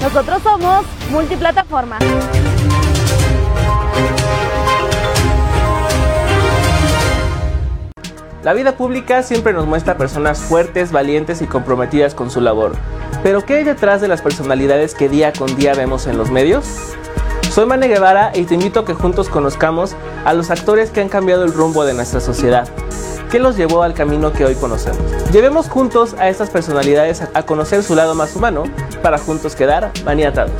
Nosotros somos multiplataforma. La vida pública siempre nos muestra personas fuertes, valientes y comprometidas con su labor. Pero ¿qué hay detrás de las personalidades que día con día vemos en los medios? Soy Mane Guevara y te invito a que juntos conozcamos a los actores que han cambiado el rumbo de nuestra sociedad. ¿Qué los llevó al camino que hoy conocemos? Llevemos juntos a estas personalidades a conocer su lado más humano para juntos quedar maniatados.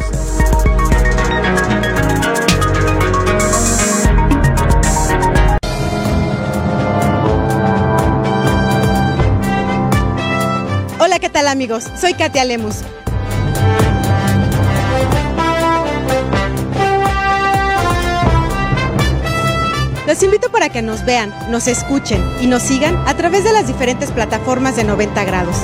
Hola, ¿qué tal amigos? Soy Katia Lemus. Los invito para que nos vean, nos escuchen y nos sigan a través de las diferentes plataformas de 90 grados.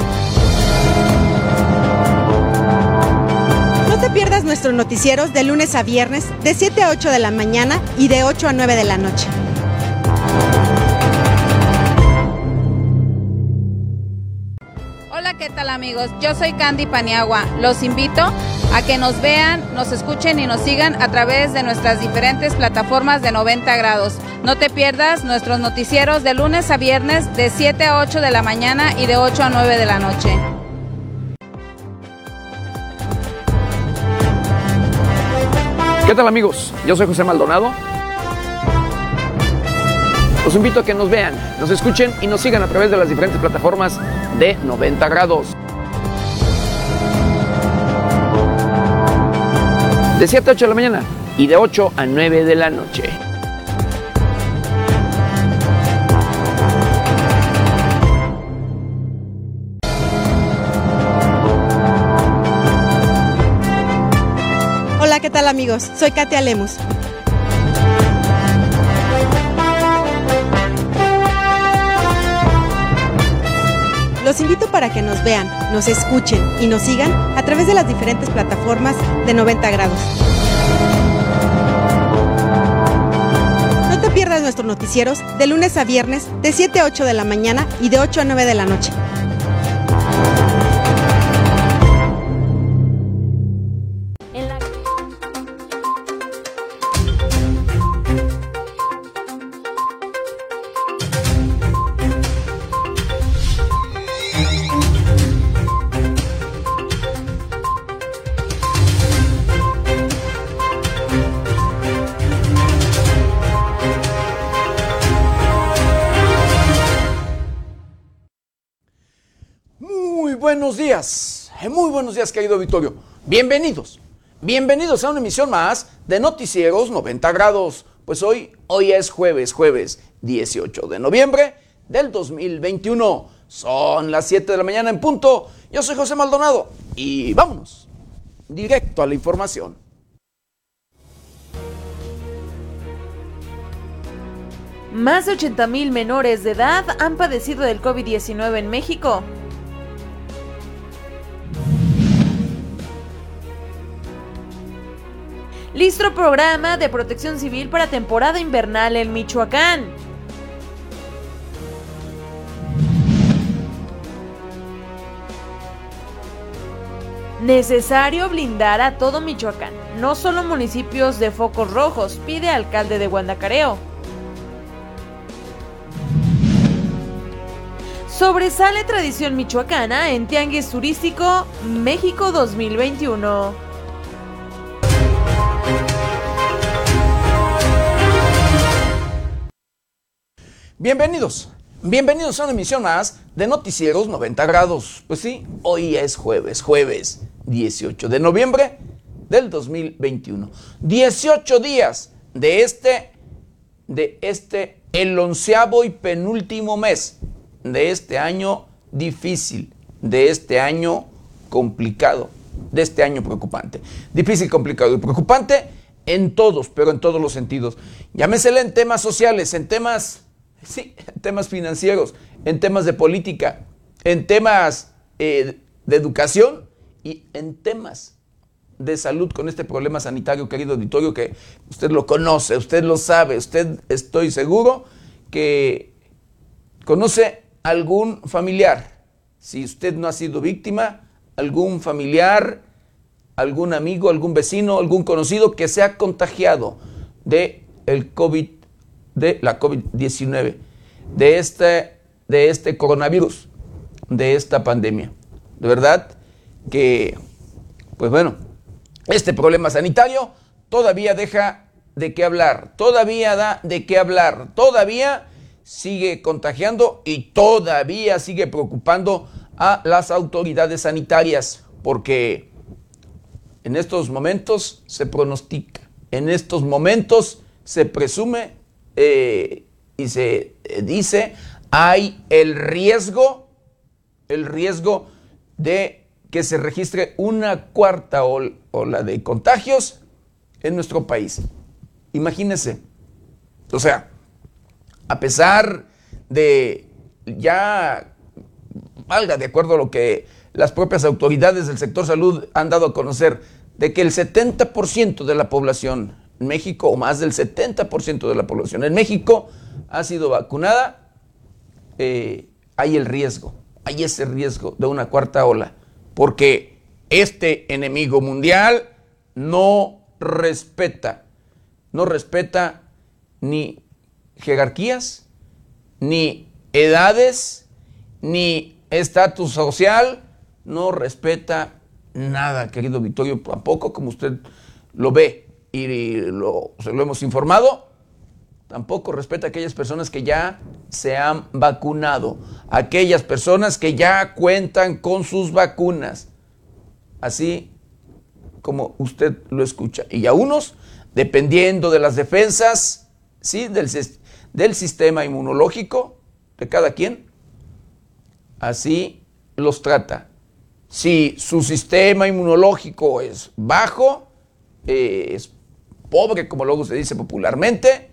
No te pierdas nuestros noticieros de lunes a viernes de 7 a 8 de la mañana y de 8 a 9 de la noche. Hola, ¿qué tal amigos? Yo soy Candy Paniagua. Los invito a que nos vean, nos escuchen y nos sigan a través de nuestras diferentes plataformas de 90 grados. No te pierdas nuestros noticieros de lunes a viernes de 7 a 8 de la mañana y de 8 a 9 de la noche. ¿Qué tal amigos? Yo soy José Maldonado. Los invito a que nos vean, nos escuchen y nos sigan a través de las diferentes plataformas de 90 grados. De 7 a 8 de la mañana y de 8 a 9 de la noche. Hola, ¿qué tal amigos? Soy Katia Lemus. Los invito para que nos vean, nos escuchen y nos sigan a través de las diferentes plataformas de 90 grados. No te pierdas nuestros noticieros de lunes a viernes de 7 a 8 de la mañana y de 8 a 9 de la noche. Buenos días querido Victorio. Bienvenidos, bienvenidos a una emisión más de Noticieros 90 grados. Pues hoy, hoy es jueves, jueves 18 de noviembre del 2021. Son las 7 de la mañana en punto. Yo soy José Maldonado y vámonos directo a la información. Más de 80.000 menores de edad han padecido del COVID-19 en México. Listo programa de protección civil para temporada invernal en Michoacán. Necesario blindar a todo Michoacán, no solo municipios de focos rojos, pide alcalde de Guandacareo. Sobresale tradición michoacana en Tianguis Turístico México 2021. Bienvenidos, bienvenidos a una emisión más de Noticieros 90 grados. Pues sí, hoy es jueves, jueves 18 de noviembre del 2021. 18 días de este, de este, el onceavo y penúltimo mes de este año difícil, de este año complicado, de este año preocupante. Difícil, complicado y preocupante en todos, pero en todos los sentidos. Llámesele en temas sociales, en temas, sí, en temas financieros, en temas de política, en temas eh, de educación y en temas de salud con este problema sanitario, querido auditorio, que usted lo conoce, usted lo sabe, usted estoy seguro que conoce algún familiar, si usted no ha sido víctima, algún familiar algún amigo, algún vecino, algún conocido que se ha contagiado de el COVID, de la COVID-19, de este, de este coronavirus, de esta pandemia. De verdad que, pues bueno, este problema sanitario todavía deja de qué hablar, todavía da de qué hablar, todavía sigue contagiando y todavía sigue preocupando a las autoridades sanitarias, porque en estos momentos se pronostica, en estos momentos se presume eh, y se eh, dice, hay el riesgo, el riesgo de que se registre una cuarta ola de contagios en nuestro país. Imagínense. O sea, a pesar de ya valga de acuerdo a lo que las propias autoridades del sector salud han dado a conocer, de que el 70% de la población en México, o más del 70% de la población en México, ha sido vacunada, eh, hay el riesgo, hay ese riesgo de una cuarta ola, porque este enemigo mundial no respeta, no respeta ni jerarquías, ni edades, ni estatus social, no respeta nada, querido Vittorio, tampoco como usted lo ve y lo, se lo hemos informado, tampoco respeta a aquellas personas que ya se han vacunado, aquellas personas que ya cuentan con sus vacunas, así como usted lo escucha. Y a unos, dependiendo de las defensas, ¿sí? del, del sistema inmunológico de cada quien, así los trata. Si su sistema inmunológico es bajo, eh, es pobre, como luego se dice popularmente,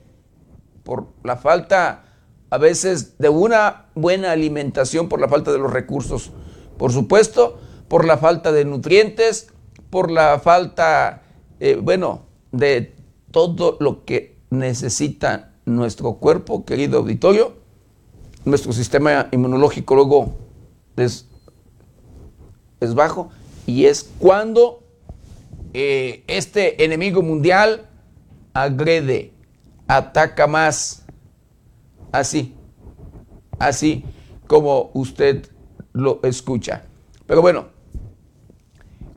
por la falta a veces de una buena alimentación, por la falta de los recursos, por supuesto, por la falta de nutrientes, por la falta, eh, bueno, de todo lo que necesita nuestro cuerpo, querido auditorio, nuestro sistema inmunológico luego es, es bajo y es cuando eh, este enemigo mundial agrede, ataca más, así, así como usted lo escucha. Pero bueno,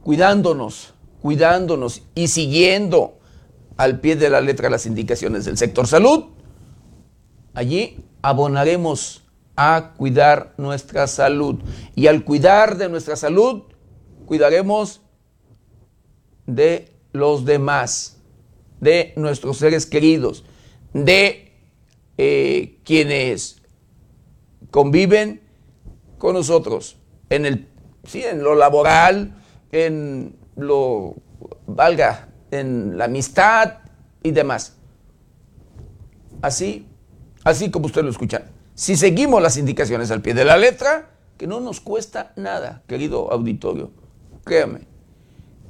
cuidándonos, cuidándonos y siguiendo al pie de la letra las indicaciones del sector salud, allí abonaremos a cuidar nuestra salud. Y al cuidar de nuestra salud, cuidaremos de los demás, de nuestros seres queridos, de eh, quienes conviven con nosotros en, el, sí, en lo laboral, en lo, valga, en la amistad y demás. Así, así como usted lo escucha. Si seguimos las indicaciones al pie de la letra, que no nos cuesta nada, querido auditorio. Créame,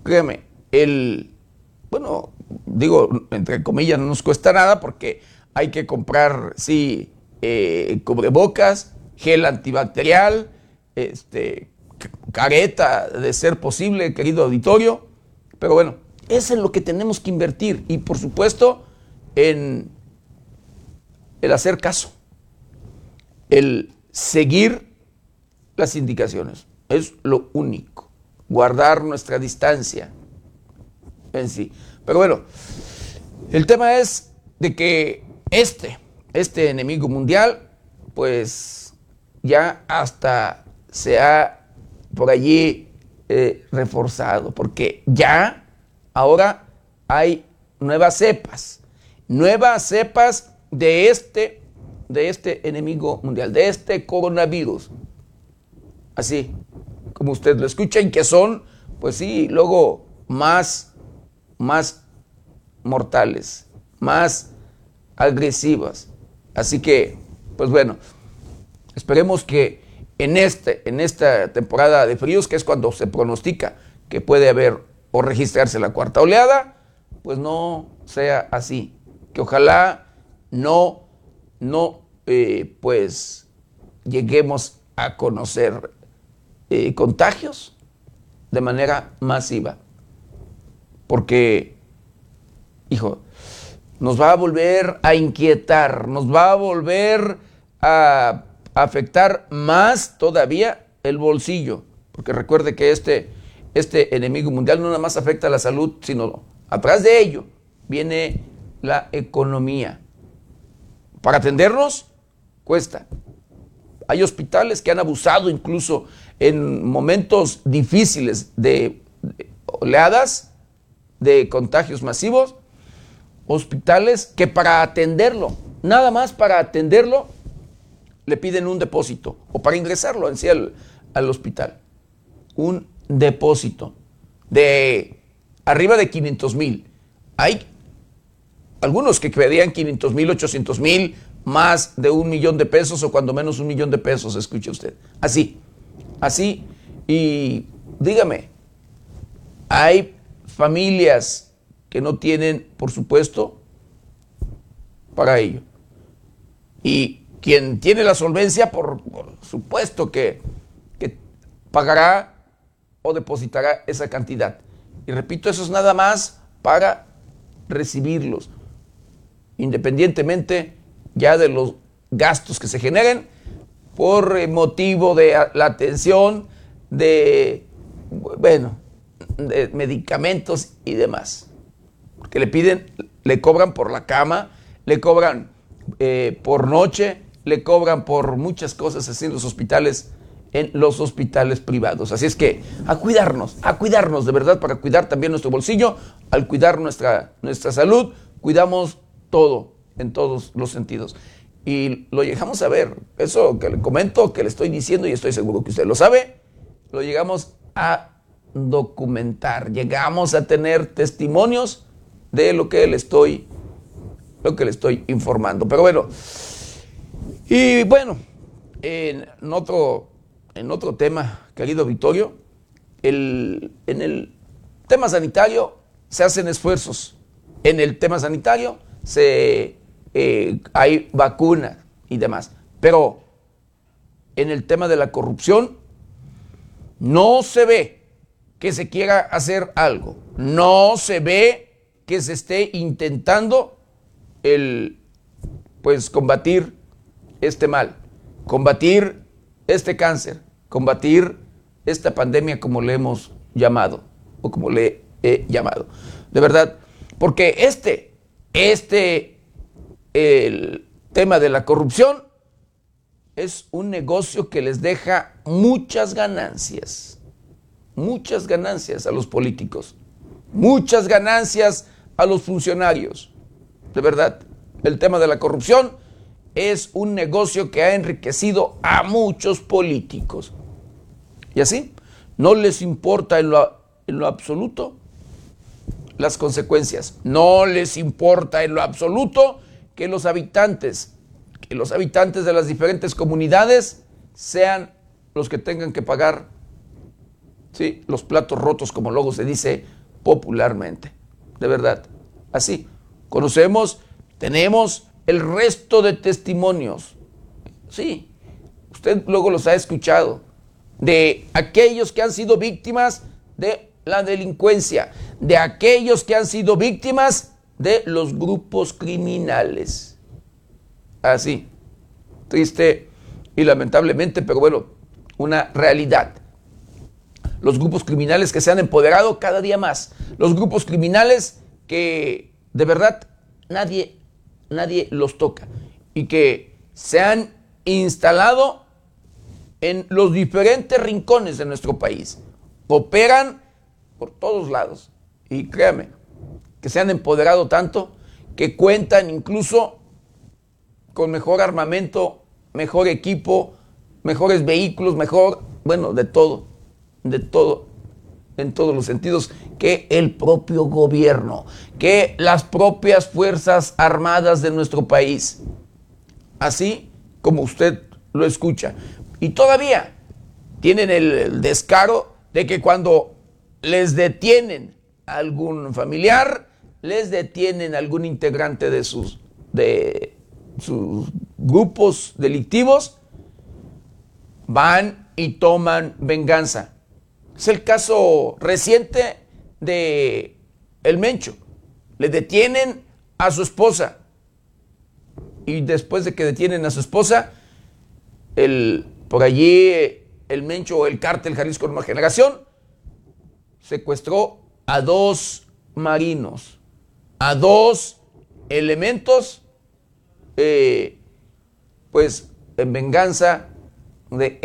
créame, el, bueno, digo, entre comillas, no nos cuesta nada porque hay que comprar, sí, eh, cubrebocas, gel antibacterial, este, careta de ser posible, querido auditorio. Pero bueno, eso es lo que tenemos que invertir y por supuesto en el hacer caso, el seguir las indicaciones. Es lo único. Guardar nuestra distancia en sí. Pero bueno, el tema es de que este, este enemigo mundial, pues ya hasta se ha por allí eh, reforzado, porque ya ahora hay nuevas cepas, nuevas cepas de este, de este enemigo mundial, de este coronavirus. Así como usted lo escucha, que son, pues sí, luego más, más mortales, más agresivas. Así que, pues bueno, esperemos que en, este, en esta temporada de fríos, que es cuando se pronostica que puede haber o registrarse la cuarta oleada, pues no sea así. Que ojalá no, no, eh, pues lleguemos a conocer eh, contagios de manera masiva. porque, hijo, nos va a volver a inquietar, nos va a volver a afectar más todavía el bolsillo, porque recuerde que este, este enemigo mundial no nada más afecta a la salud, sino atrás de ello viene la economía. Para atendernos cuesta. Hay hospitales que han abusado incluso en momentos difíciles de oleadas de contagios masivos, hospitales que para atenderlo, nada más para atenderlo, le piden un depósito o para ingresarlo en sí al, al hospital. Un depósito de arriba de 500 mil. Hay algunos que pedían 500 mil, 800 mil, más de un millón de pesos o cuando menos un millón de pesos, escuche usted. Así, así. Y dígame, hay familias que no tienen, por supuesto, para ello. Y quien tiene la solvencia, por, por supuesto que, que pagará o depositará esa cantidad. Y repito, eso es nada más para recibirlos, independientemente ya de los gastos que se generen por motivo de la atención de, bueno, de medicamentos y demás. Que le piden, le cobran por la cama, le cobran eh, por noche, le cobran por muchas cosas así en los hospitales, en los hospitales privados. Así es que a cuidarnos, a cuidarnos de verdad para cuidar también nuestro bolsillo, al cuidar nuestra, nuestra salud, cuidamos todo en todos los sentidos. Y lo llegamos a ver, eso que le comento, que le estoy diciendo y estoy seguro que usted lo sabe, lo llegamos a documentar, llegamos a tener testimonios de lo que le estoy, lo que le estoy informando. Pero bueno, y bueno, en otro, en otro tema, querido Victorio, el, en el tema sanitario se hacen esfuerzos. En el tema sanitario se eh, hay vacuna y demás. Pero en el tema de la corrupción no se ve que se quiera hacer algo. No se ve que se esté intentando el pues combatir este mal, combatir este cáncer, combatir esta pandemia como le hemos llamado o como le he llamado. De verdad, porque este este el tema de la corrupción es un negocio que les deja muchas ganancias, muchas ganancias a los políticos, muchas ganancias a los funcionarios. De verdad, el tema de la corrupción es un negocio que ha enriquecido a muchos políticos. Y así, no les importa en lo, en lo absoluto las consecuencias, no les importa en lo absoluto que los habitantes, que los habitantes de las diferentes comunidades sean los que tengan que pagar ¿sí? los platos rotos, como luego se dice popularmente. De verdad, así. Conocemos, tenemos el resto de testimonios. Sí, usted luego los ha escuchado. De aquellos que han sido víctimas de la delincuencia, de aquellos que han sido víctimas de los grupos criminales. Así, triste y lamentablemente, pero bueno, una realidad. Los grupos criminales que se han empoderado cada día más. Los grupos criminales que de verdad nadie, nadie los toca. Y que se han instalado en los diferentes rincones de nuestro país. Operan por todos lados. Y créame, que se han empoderado tanto que cuentan incluso con mejor armamento, mejor equipo, mejores vehículos, mejor, bueno, de todo, de todo, en todos los sentidos, que el propio gobierno, que las propias Fuerzas Armadas de nuestro país. Así como usted lo escucha. Y todavía tienen el, descaro de que cuando les detienen algún familiar, les detienen algún integrante de sus, de sus grupos delictivos, van y toman venganza. Es el caso reciente de el Mencho. Le detienen a su esposa. Y después de que detienen a su esposa, el, por allí el Mencho o el cártel Jalisco Nueva Generación secuestró a dos marinos, a dos elementos, eh, pues en venganza de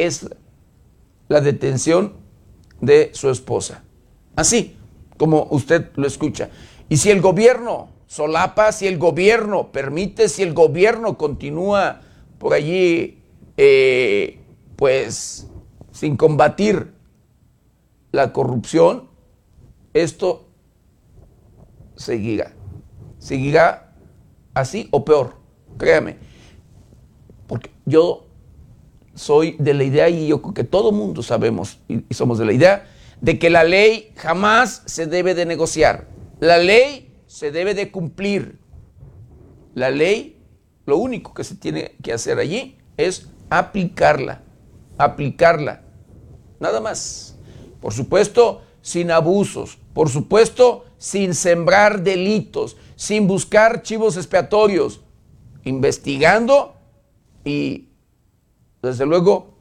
la detención de su esposa. Así como usted lo escucha. Y si el gobierno solapa, si el gobierno permite, si el gobierno continúa por allí, eh, pues sin combatir la corrupción, esto seguirá. Seguirá así o peor, créame. Porque yo soy de la idea, y yo creo que todo mundo sabemos y, y somos de la idea, de que la ley jamás se debe de negociar. La ley se debe de cumplir. La ley, lo único que se tiene que hacer allí es aplicarla, aplicarla. Nada más. Por supuesto, sin abusos. Por supuesto, sin sembrar delitos, sin buscar chivos expiatorios, investigando y, desde luego,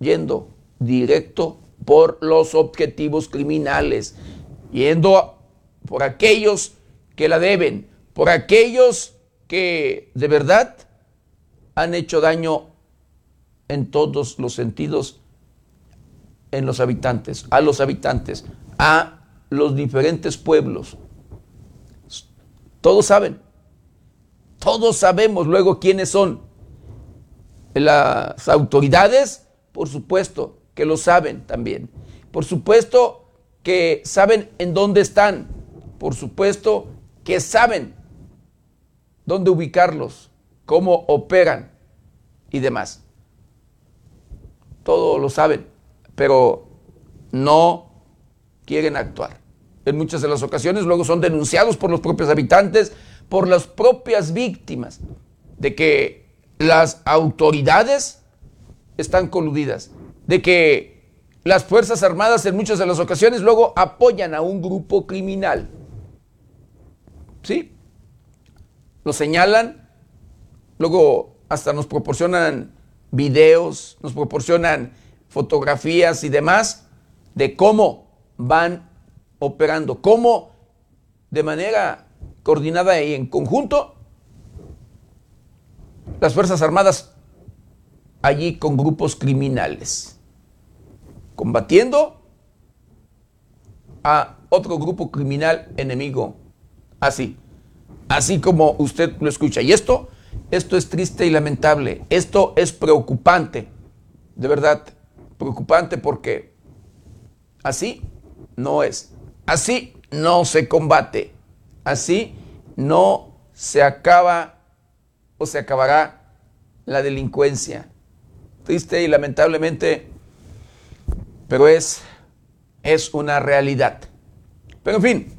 yendo directo por los objetivos criminales, yendo por aquellos que la deben, por aquellos que de verdad han hecho daño en todos los sentidos en los habitantes, a los habitantes, a los diferentes pueblos. Todos saben, todos sabemos luego quiénes son. Las autoridades, por supuesto, que lo saben también. Por supuesto que saben en dónde están. Por supuesto que saben dónde ubicarlos, cómo operan y demás. Todo lo saben, pero no quieren actuar. En muchas de las ocasiones luego son denunciados por los propios habitantes, por las propias víctimas, de que las autoridades están coludidas, de que las Fuerzas Armadas en muchas de las ocasiones luego apoyan a un grupo criminal. ¿Sí? Lo señalan, luego hasta nos proporcionan videos, nos proporcionan fotografías y demás de cómo van operando, cómo de manera coordinada y en conjunto las Fuerzas Armadas allí con grupos criminales, combatiendo a otro grupo criminal enemigo, así, así como usted lo escucha. Y esto, esto es triste y lamentable, esto es preocupante, de verdad, preocupante porque así no es, así no se combate, así no se acaba o se acabará la delincuencia. Triste y lamentablemente, pero es, es una realidad. Pero en fin,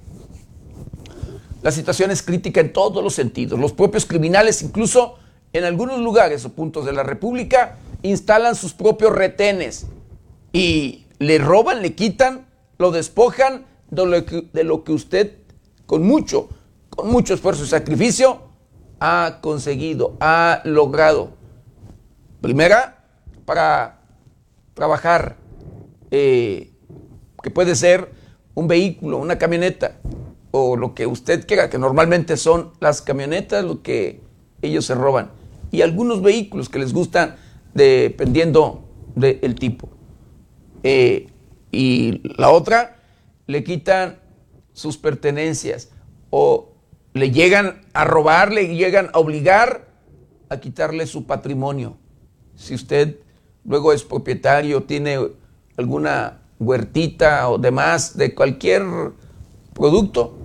la situación es crítica en todos los sentidos. Los propios criminales, incluso en algunos lugares o puntos de la República, instalan sus propios retenes y le roban, le quitan, lo despojan de lo que, de lo que usted con mucho, con mucho esfuerzo y sacrificio ha conseguido, ha logrado. Primera, para trabajar, eh, que puede ser un vehículo, una camioneta, o lo que usted quiera, que normalmente son las camionetas lo que ellos se roban, y algunos vehículos que les gustan dependiendo del tipo. Eh, y la otra, le quitan sus pertenencias o le llegan a robar, le llegan a obligar a quitarle su patrimonio. Si usted luego es propietario, tiene alguna huertita o demás de cualquier producto,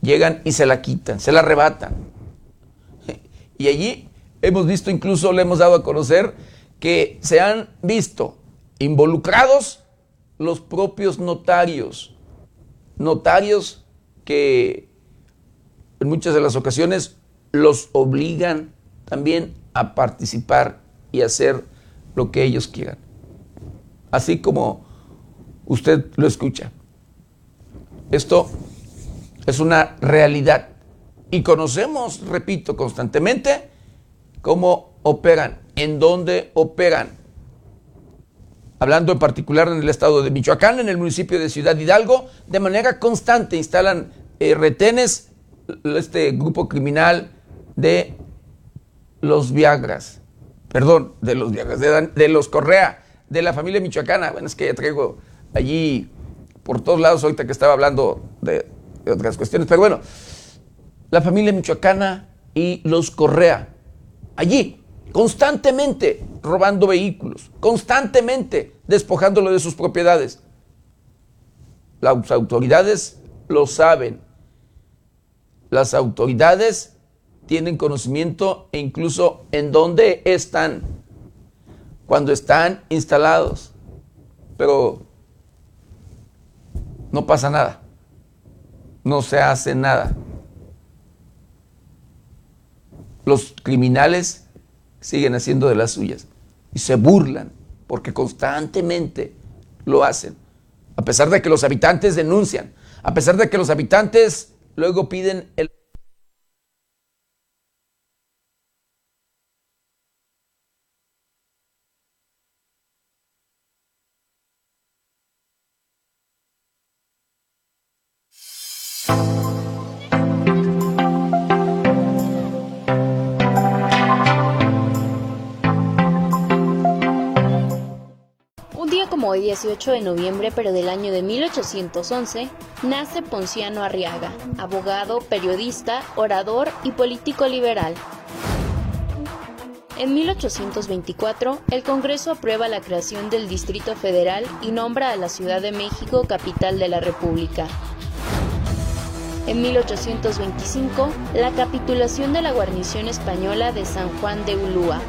llegan y se la quitan, se la arrebatan. Y allí hemos visto, incluso le hemos dado a conocer, que se han visto involucrados los propios notarios. Notarios que en muchas de las ocasiones los obligan también a participar y hacer lo que ellos quieran. Así como usted lo escucha. Esto es una realidad. Y conocemos, repito, constantemente cómo operan, en dónde operan. Hablando en particular en el estado de Michoacán, en el municipio de Ciudad Hidalgo, de manera constante instalan eh, retenes este grupo criminal de los Viagras, perdón, de los Viagras, de, los Correa, de la familia michoacana. Bueno, es que ya traigo allí por todos lados ahorita que estaba hablando de otras cuestiones, pero bueno, la familia michoacana y los Correa, allí, constantemente robando vehículos, constantemente despojándolo de sus propiedades. Las autoridades lo saben. Las autoridades tienen conocimiento e incluso en dónde están cuando están instalados. Pero no pasa nada. No se hace nada. Los criminales siguen haciendo de las suyas y se burlan porque constantemente lo hacen. A pesar de que los habitantes denuncian, a pesar de que los habitantes luego piden el... 18 de noviembre, pero del año de 1811, nace Ponciano Arriaga, abogado, periodista, orador y político liberal. En 1824, el Congreso aprueba la creación del Distrito Federal y nombra a la Ciudad de México capital de la República. En 1825, la capitulación de la guarnición española de San Juan de Ulúa.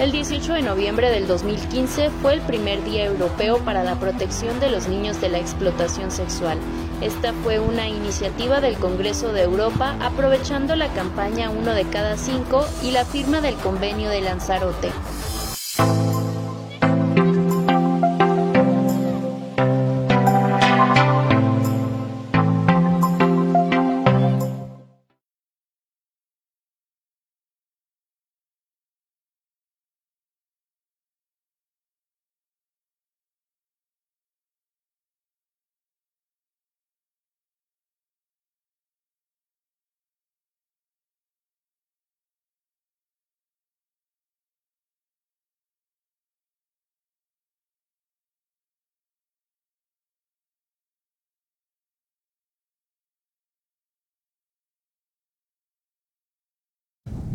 El 18 de noviembre del 2015 fue el primer día europeo para la protección de los niños de la explotación sexual. Esta fue una iniciativa del Congreso de Europa aprovechando la campaña Uno de cada cinco y la firma del convenio de Lanzarote.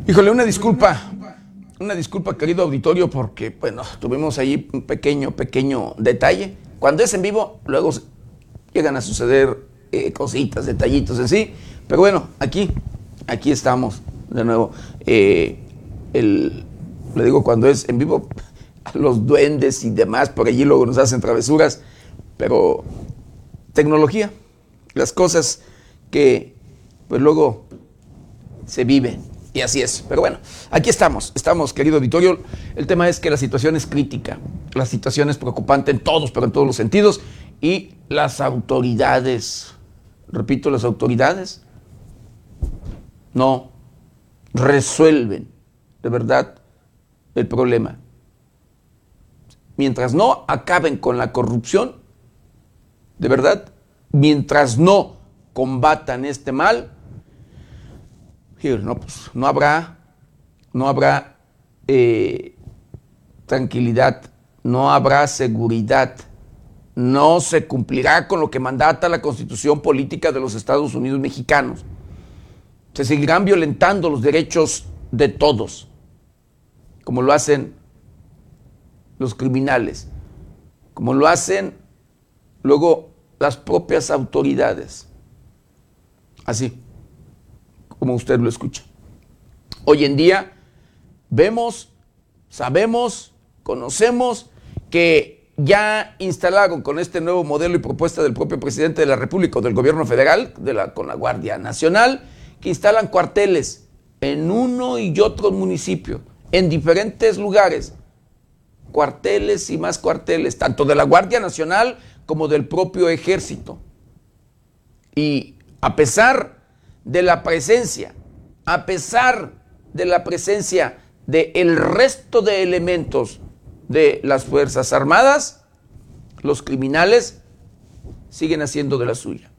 Híjole, una disculpa, una disculpa querido auditorio porque, bueno, tuvimos ahí un pequeño, pequeño detalle. Cuando es en vivo, luego llegan a suceder eh, cositas, detallitos así. Pero bueno, aquí, aquí estamos de nuevo. Eh, le digo, cuando es en vivo, los duendes y demás, por allí luego nos hacen travesuras. Pero tecnología, las cosas que pues luego se viven y así es. Pero bueno, aquí estamos, estamos, querido auditorio. El tema es que la situación es crítica, la situación es preocupante en todos, pero en todos los sentidos. Y las autoridades, repito, las autoridades no resuelven de verdad el problema. Mientras no acaben con la corrupción, de verdad, mientras no combatan este mal, no, pues, no habrá, no habrá eh, tranquilidad, no habrá seguridad, no se cumplirá con lo que mandata la constitución política de los Estados Unidos mexicanos. Se seguirán violentando los derechos de todos, como lo hacen los criminales, como lo hacen luego las propias autoridades. Así como usted lo escucha. Hoy en día vemos, sabemos, conocemos que ya instalaron con este nuevo modelo y propuesta del propio presidente de la República o del gobierno federal, con la Guardia Nacional, que instalan cuarteles en uno y otro municipio, en diferentes lugares. Cuarteles y más cuarteles, tanto de la Guardia Nacional como del propio ejército. Y a pesar de la presencia, a pesar de la presencia del el resto de elementos de las Fuerzas Armadas, los criminales siguen haciendo de la suya.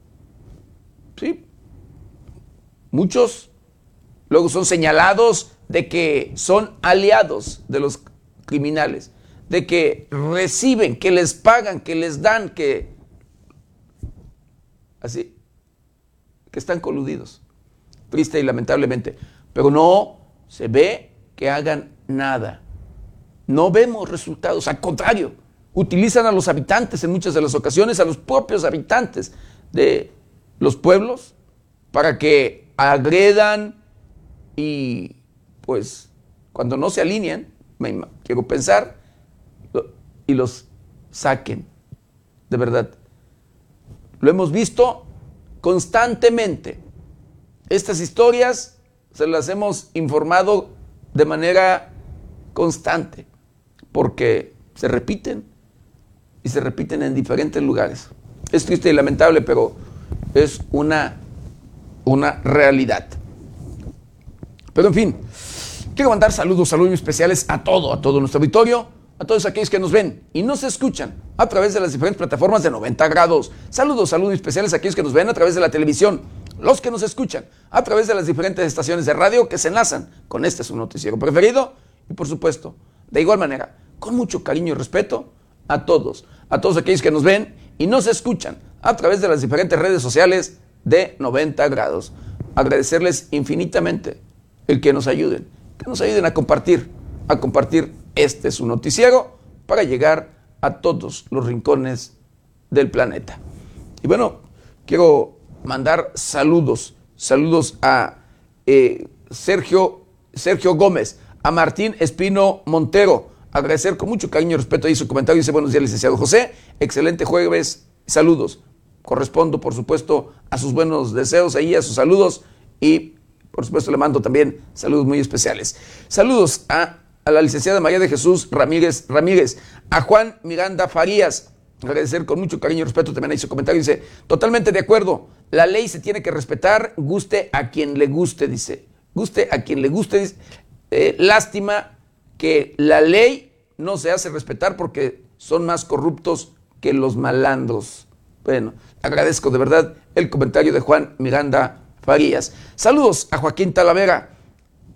¿Sí? Muchos luego son señalados de que son aliados de los criminales, de que reciben, que les pagan, que les dan, que así, están coludidos, triste y lamentablemente, pero no se ve que hagan nada. No vemos resultados, al contrario, utilizan a los habitantes en muchas de las ocasiones, a los propios habitantes de los pueblos, para que agredan y pues cuando no se alinean, me quiero pensar, y los saquen, de verdad. Lo hemos visto constantemente. Estas historias se las hemos informado de manera constante porque se repiten y se repiten en diferentes lugares. Es triste y lamentable, pero es una, una realidad. Pero en fin, quiero mandar saludos, saludos especiales a todo, a todo nuestro auditorio, a todos aquellos que nos ven y nos escuchan a través de las diferentes plataformas de 90 grados. Saludos, saludos especiales a aquellos que nos ven a través de la televisión, los que nos escuchan a través de las diferentes estaciones de radio que se enlazan con este su noticiero preferido y por supuesto de igual manera, con mucho cariño y respeto, a todos, a todos aquellos que nos ven y nos escuchan a través de las diferentes redes sociales de 90 grados. Agradecerles infinitamente el que nos ayuden, que nos ayuden a compartir, a compartir este su noticiero para llegar a todos los rincones del planeta. Y bueno, quiero mandar saludos, saludos a eh, Sergio, Sergio Gómez, a Martín Espino Montero. Agradecer con mucho cariño y respeto ahí su comentario. Dice, buenos días, licenciado José. Excelente jueves. Saludos. Correspondo, por supuesto, a sus buenos deseos ahí, a sus saludos. Y, por supuesto, le mando también saludos muy especiales. Saludos a, a la licenciada María de Jesús Ramírez Ramírez, a Juan Miranda Farías. Agradecer con mucho cariño y respeto también ahí su comentario. Dice, totalmente de acuerdo. La ley se tiene que respetar, guste a quien le guste, dice. Guste a quien le guste. Dice. Eh, lástima que la ley no se hace respetar porque son más corruptos que los malandros. Bueno, agradezco de verdad el comentario de Juan Miranda Farías. Saludos a Joaquín Talavera.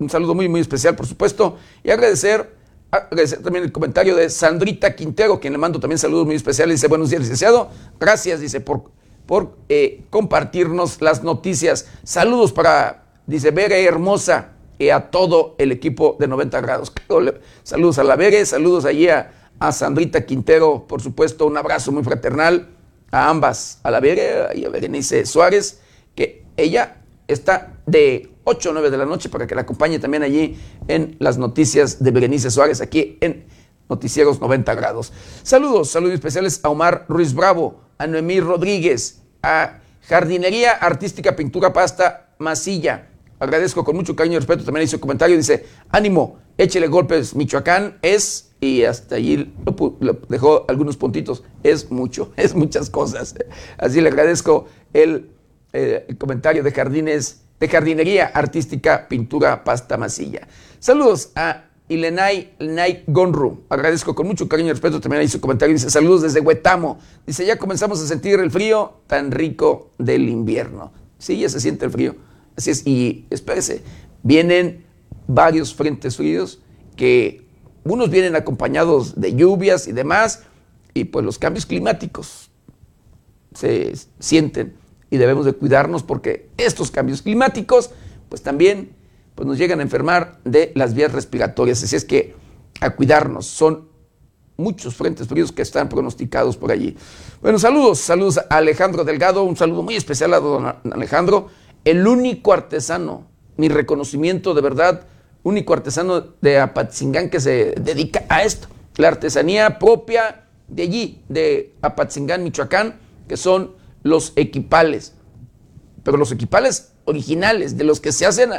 Un saludo muy, muy especial, por supuesto. Y agradecer, agradecer también el comentario de Sandrita Quintero, quien le mando también saludos muy especiales. Dice, buenos días, licenciado. Gracias, dice, por, por eh, compartirnos las noticias. Saludos para, dice, Vera Hermosa a todo el equipo de 90 grados. Saludos a la Vere, saludos allí a, Sandrita Quintero, por supuesto, un abrazo muy fraternal a ambas, a la Vere y a Berenice Suárez, que ella está de 8 o 9 de la noche para que la acompañe también allí en las noticias de Berenice Suárez, aquí en Noticieros 90 grados. Saludos, saludos especiales a Omar Ruiz Bravo, a Noemí Rodríguez, a Jardinería Artística Pintura Pasta Masilla, agradezco con mucho cariño y respeto, también hizo un comentario, dice, ánimo, échele golpes, Michoacán es, y hasta allí dejó algunos puntitos, es mucho, es muchas cosas. Así le agradezco el, eh, el comentario de jardines, de jardinería artística, pintura, pasta masilla. Saludos a Ilenay Night Gonru. Agradezco con mucho cariño y respeto también ahí su comentario. Dice, saludos desde Huetamo. Dice, ya comenzamos a sentir el frío tan rico del invierno. Sí, ya se siente el frío. Así es, y espérese, vienen varios frentes fríos que unos vienen acompañados de lluvias y demás, y pues los cambios climáticos se sienten y debemos de cuidarnos porque estos cambios climáticos pues también pues nos llegan a enfermar de las vías respiratorias, así es que a cuidarnos, son muchos frentes fríos que están pronosticados por allí. Bueno, saludos, saludos a Alejandro Delgado, un saludo muy especial a don Alejandro, el único artesano, mi reconocimiento de verdad, único artesano de Apatzingán que se dedica a esto, la artesanía propia de allí, de Apatzingán, Michoacán, que son los equipales, pero los equipales originales, de los que se hacen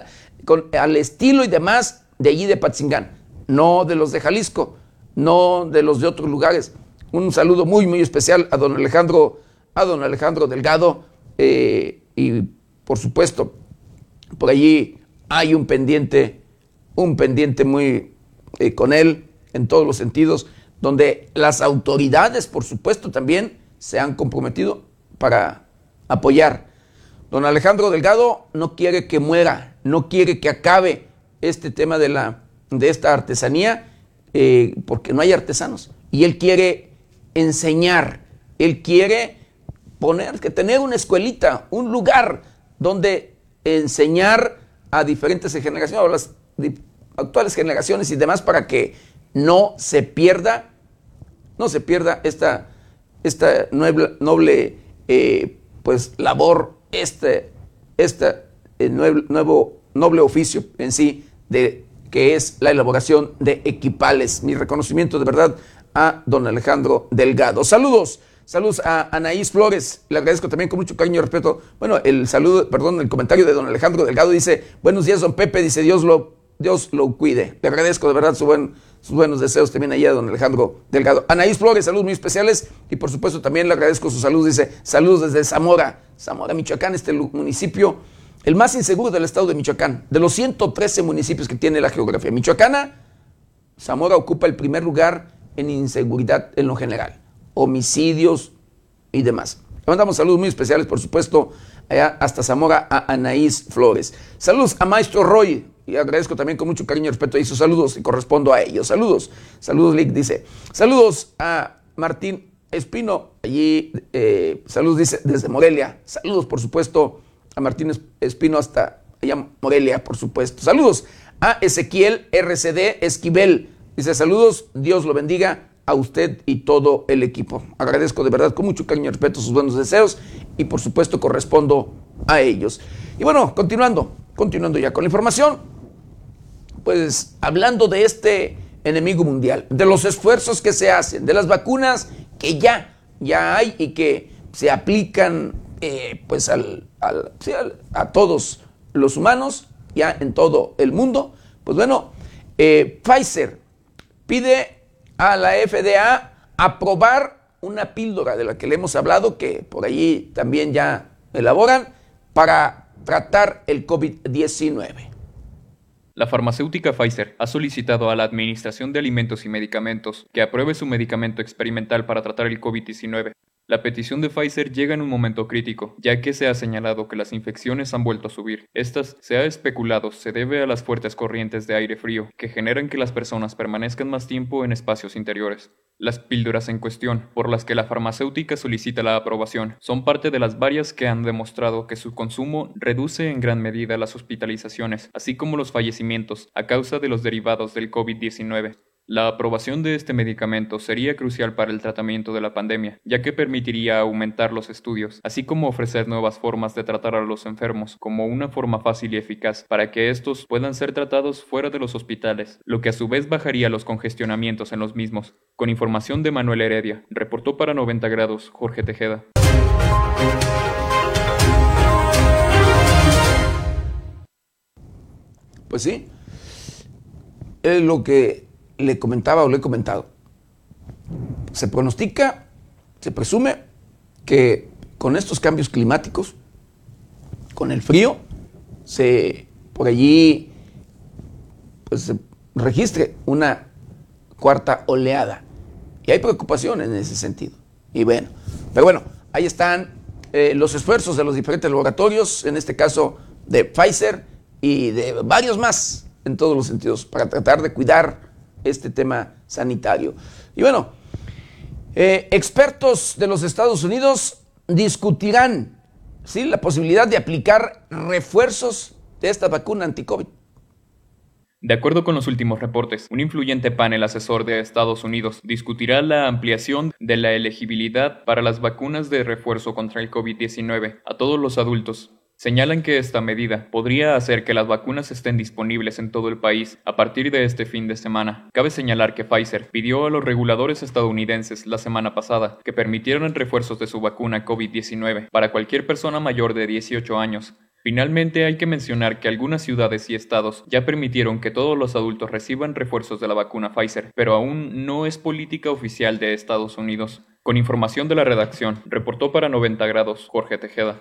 con, al estilo y demás de allí de Apatzingán, no de los de Jalisco, no de los de otros lugares. Un saludo muy, muy especial a don Alejandro, a don Alejandro Delgado, eh, y por supuesto, por allí hay un pendiente, un pendiente muy eh, con él en todos los sentidos, donde las autoridades, por supuesto, también se han comprometido para apoyar. Don Alejandro Delgado no quiere que muera, no quiere que acabe este tema de, la, de esta artesanía, eh, porque no hay artesanos. Y él quiere enseñar, él quiere poner, que tener una escuelita, un lugar donde enseñar a diferentes generaciones, a las actuales generaciones y demás, para que no se pierda, no se pierda esta, esta noble, noble eh, pues, labor, este, este nuevo, noble oficio en sí, de, que es la elaboración de equipales. Mi reconocimiento de verdad a don Alejandro Delgado. Saludos. Saludos a Anaís Flores, le agradezco también con mucho cariño y respeto. Bueno, el saludo, perdón, el comentario de don Alejandro Delgado dice, buenos días don Pepe, dice Dios lo, Dios lo cuide. Le agradezco de verdad sus buenos deseos también allá don Alejandro Delgado. Anaís Flores, saludos muy especiales y por supuesto también le agradezco su salud, dice, saludos desde Zamora, Zamora, Michoacán, este municipio, el más inseguro del estado de Michoacán, de los 113 municipios que tiene la geografía michoacana, Zamora ocupa el primer lugar en inseguridad en lo general homicidios y demás. Le mandamos saludos muy especiales, por supuesto, allá hasta Zamora a Anaís Flores. Saludos a Maestro Roy, y agradezco también con mucho cariño y respeto ahí sus saludos y correspondo a ellos. Saludos, saludos Lick dice. Saludos a Martín Espino, allí, eh, saludos dice desde Morelia. Saludos, por supuesto, a Martín Espino hasta allá Morelia, por supuesto. Saludos a Ezequiel RCD Esquivel. Dice saludos, Dios lo bendiga a usted y todo el equipo. Agradezco de verdad con mucho cariño y respeto sus buenos deseos y por supuesto correspondo a ellos. Y bueno, continuando, continuando ya con la información, pues hablando de este enemigo mundial, de los esfuerzos que se hacen, de las vacunas que ya, ya hay y que se aplican eh, pues al, a todos los humanos ya en todo el mundo, pues bueno, eh, Pfizer pide a la FDA aprobar una píldora de la que le hemos hablado, que por allí también ya elaboran, para tratar el COVID-19. La farmacéutica Pfizer ha solicitado a la Administración de Alimentos y Medicamentos que apruebe su medicamento experimental para tratar el COVID-19. La petición de Pfizer llega en un momento crítico, ya que se ha señalado que las infecciones han vuelto a subir. Estas, se ha especulado, se debe a las fuertes corrientes de aire frío, que generan que las personas permanezcan más tiempo en espacios interiores. Las píldoras en cuestión, por las que la farmacéutica solicita la aprobación, son parte de las varias que han demostrado que su consumo reduce en gran medida las hospitalizaciones, así como los fallecimientos, a causa de los derivados del COVID-19. La aprobación de este medicamento sería crucial para el tratamiento de la pandemia, ya que permitiría aumentar los estudios, así como ofrecer nuevas formas de tratar a los enfermos como una forma fácil y eficaz para que estos puedan ser tratados fuera de los hospitales, lo que a su vez bajaría los congestionamientos en los mismos. Con información de Manuel Heredia, reportó para 90 grados Jorge Tejeda. Pues sí, es lo que le comentaba o le he comentado, se pronostica, se presume que con estos cambios climáticos, con el frío, se por allí pues se registre una cuarta oleada. Y hay preocupación en ese sentido. Y bueno, pero bueno, ahí están eh, los esfuerzos de los diferentes laboratorios, en este caso de Pfizer y de varios más en todos los sentidos, para tratar de cuidar este tema sanitario. Y bueno, eh, expertos de los Estados Unidos discutirán ¿sí? la posibilidad de aplicar refuerzos de esta vacuna anti-COVID. De acuerdo con los últimos reportes, un influyente panel asesor de Estados Unidos discutirá la ampliación de la elegibilidad para las vacunas de refuerzo contra el COVID-19 a todos los adultos Señalan que esta medida podría hacer que las vacunas estén disponibles en todo el país a partir de este fin de semana. Cabe señalar que Pfizer pidió a los reguladores estadounidenses la semana pasada que permitieran refuerzos de su vacuna COVID-19 para cualquier persona mayor de 18 años. Finalmente hay que mencionar que algunas ciudades y estados ya permitieron que todos los adultos reciban refuerzos de la vacuna Pfizer, pero aún no es política oficial de Estados Unidos. Con información de la redacción, reportó para 90 grados Jorge Tejeda.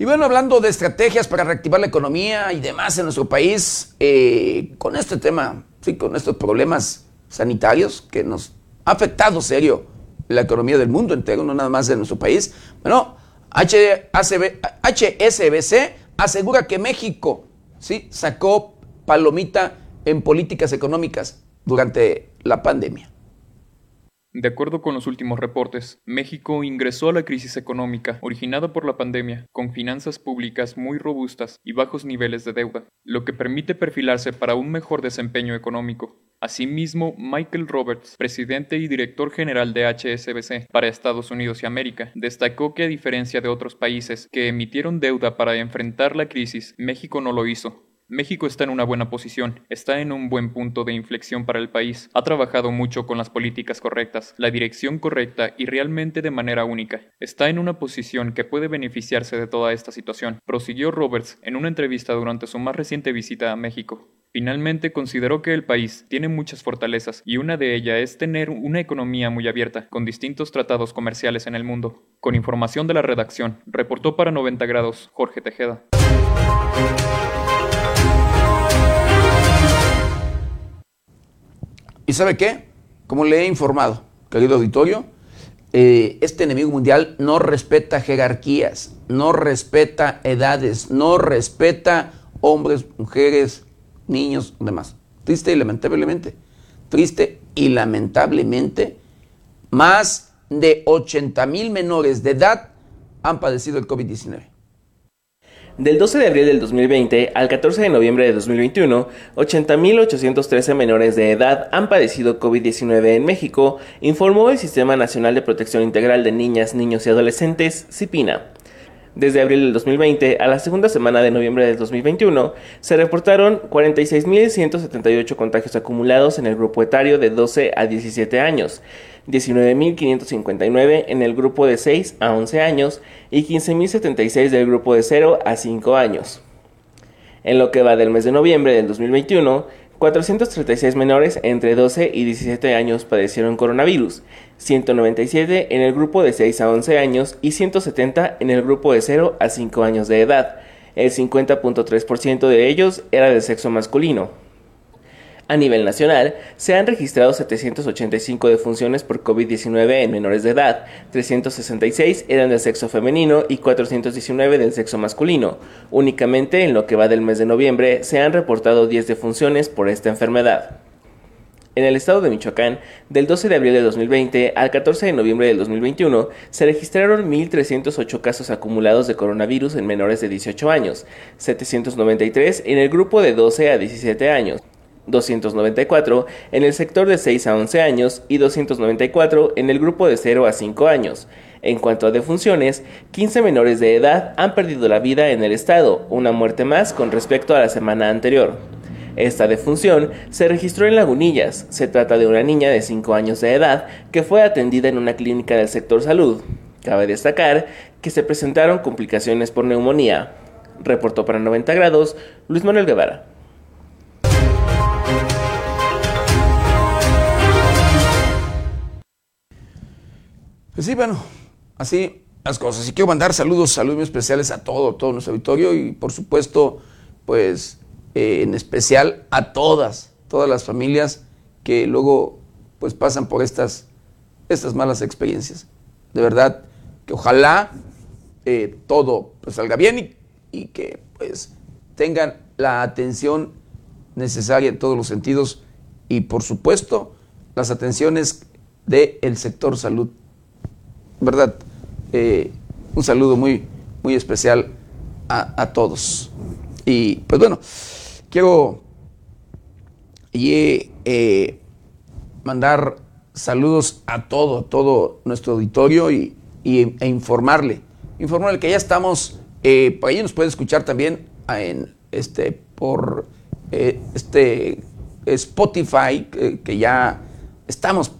Y bueno, hablando de estrategias para reactivar la economía y demás en nuestro país, eh, con este tema, sí, con estos problemas sanitarios que nos ha afectado serio la economía del mundo entero, no nada más de nuestro país. Bueno, HSBC asegura que México ¿sí? sacó palomita en políticas económicas durante la pandemia. De acuerdo con los últimos reportes, México ingresó a la crisis económica originada por la pandemia con finanzas públicas muy robustas y bajos niveles de deuda, lo que permite perfilarse para un mejor desempeño económico. Asimismo, Michael Roberts, presidente y director general de HSBC para Estados Unidos y América, destacó que a diferencia de otros países que emitieron deuda para enfrentar la crisis, México no lo hizo, México está en una buena posición, está en un buen punto de inflexión para el país, ha trabajado mucho con las políticas correctas, la dirección correcta y realmente de manera única. Está en una posición que puede beneficiarse de toda esta situación, prosiguió Roberts en una entrevista durante su más reciente visita a México. Finalmente consideró que el país tiene muchas fortalezas y una de ellas es tener una economía muy abierta, con distintos tratados comerciales en el mundo. Con información de la redacción, reportó para 90 grados Jorge Tejeda. ¿Y sabe qué? Como le he informado, querido auditorio, eh, este enemigo mundial no respeta jerarquías, no respeta edades, no respeta hombres, mujeres, niños, demás. Triste y lamentablemente, triste y lamentablemente, más de 80 mil menores de edad han padecido el COVID-19. Del 12 de abril del 2020 al 14 de noviembre de 2021, 80.813 menores de edad han padecido COVID-19 en México, informó el Sistema Nacional de Protección Integral de Niñas, Niños y Adolescentes, CIPINA. Desde abril del 2020 a la segunda semana de noviembre del 2021, se reportaron 46.178 contagios acumulados en el grupo etario de 12 a 17 años, 19.559 en el grupo de 6 a 11 años y 15.076 del grupo de 0 a 5 años. En lo que va del mes de noviembre del 2021, 436 menores entre 12 y 17 años padecieron coronavirus, 197 en el grupo de 6 a 11 años y 170 en el grupo de 0 a 5 años de edad. El 50.3% de ellos era de sexo masculino. A nivel nacional, se han registrado 785 defunciones por COVID-19 en menores de edad, 366 eran del sexo femenino y 419 del sexo masculino. Únicamente en lo que va del mes de noviembre se han reportado 10 defunciones por esta enfermedad. En el estado de Michoacán, del 12 de abril de 2020 al 14 de noviembre de 2021, se registraron 1.308 casos acumulados de coronavirus en menores de 18 años, 793 en el grupo de 12 a 17 años, 294 en el sector de 6 a 11 años y 294 en el grupo de 0 a 5 años. En cuanto a defunciones, 15 menores de edad han perdido la vida en el estado, una muerte más con respecto a la semana anterior. Esta defunción se registró en Lagunillas. Se trata de una niña de 5 años de edad que fue atendida en una clínica del sector salud. Cabe destacar que se presentaron complicaciones por neumonía. Reportó para 90 grados Luis Manuel Guevara. Pues sí, bueno, así las cosas. Y quiero mandar saludos, saludos especiales a todo, todo nuestro auditorio y por supuesto, pues eh, en especial a todas, todas las familias que luego pues pasan por estas, estas malas experiencias. De verdad, que ojalá eh, todo pues, salga bien y, y, que pues tengan la atención necesaria en todos los sentidos y por supuesto las atenciones del sector salud verdad, eh, un saludo muy, muy especial a, todos. Y pues bueno, quiero eh, mandar saludos a todo, todo nuestro auditorio y, e informarle, informarle que ya estamos, eh, por ahí nos puede escuchar también en, este, por este Spotify, que ya estamos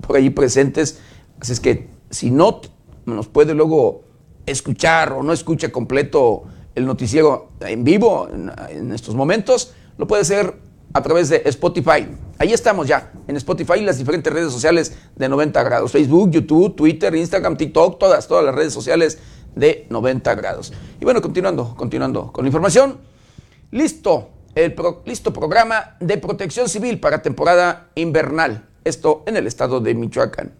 por allí presentes, así es que si no nos puede luego escuchar o no escucha completo el noticiero en vivo en, estos momentos, lo puede hacer a través de Spotify. Ahí estamos ya, en Spotify y las diferentes redes sociales de 90 grados. Facebook, YouTube, Twitter, Instagram, TikTok, todas, todas las redes sociales de 90 grados. Y bueno, continuando, continuando con la información. Listo, el listo programa de protección civil para temporada invernal. Esto en el estado de Michoacán.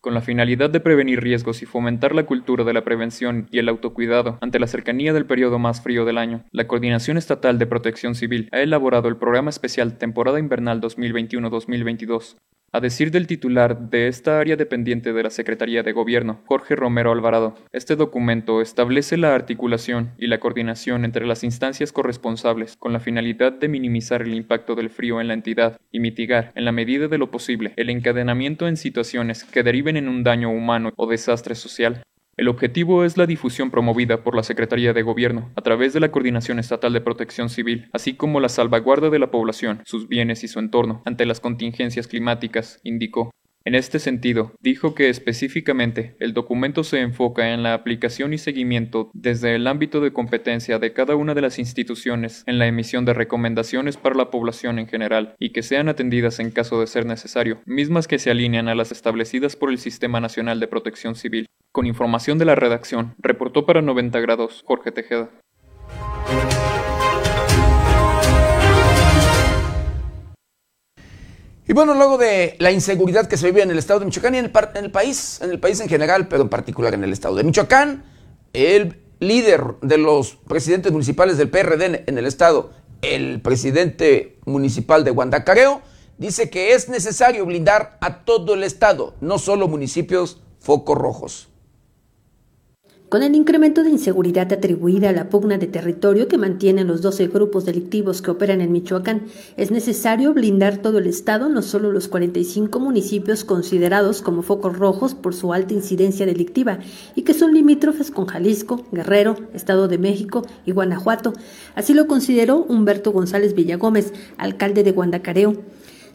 Con la finalidad de prevenir riesgos y fomentar la cultura de la prevención y el autocuidado ante la cercanía del periodo más frío del año, la Coordinación Estatal de Protección Civil ha elaborado el Programa Especial Temporada Invernal 2021-2022, a decir del titular de esta área dependiente de la Secretaría de Gobierno, Jorge Romero Alvarado, este documento establece la articulación y la coordinación entre las instancias corresponsables con la finalidad de minimizar el impacto del frío en la entidad y mitigar, en la medida de lo posible, el encadenamiento en situaciones que deriven en un daño humano o desastre social. El objetivo es la difusión promovida por la Secretaría de Gobierno a través de la Coordinación Estatal de Protección Civil, así como la salvaguarda de la población, sus bienes y su entorno ante las contingencias climáticas, indicó. En este sentido, dijo que específicamente el documento se enfoca en la aplicación y seguimiento desde el ámbito de competencia de cada una de las instituciones en la emisión de recomendaciones para la población en general y que sean atendidas en caso de ser necesario, mismas que se alinean a las establecidas por el Sistema Nacional de Protección Civil. Con información de la redacción, reportó para 90 grados Jorge Tejeda. Y bueno, luego de la inseguridad que se vive en el estado de Michoacán y en el, país, en el país en general, pero en particular en el estado de Michoacán, el líder de los presidentes municipales del PRD en el estado, el presidente municipal de Guandacareo, dice que es necesario blindar a todo el estado, no solo municipios focos rojos. Con el incremento de inseguridad atribuida a la pugna de territorio que mantienen los 12 grupos delictivos que operan en Michoacán, es necesario blindar todo el Estado, no solo los 45 municipios considerados como focos rojos por su alta incidencia delictiva y que son limítrofes con Jalisco, Guerrero, Estado de México y Guanajuato. Así lo consideró Humberto González Villagómez, alcalde de Guandacareo.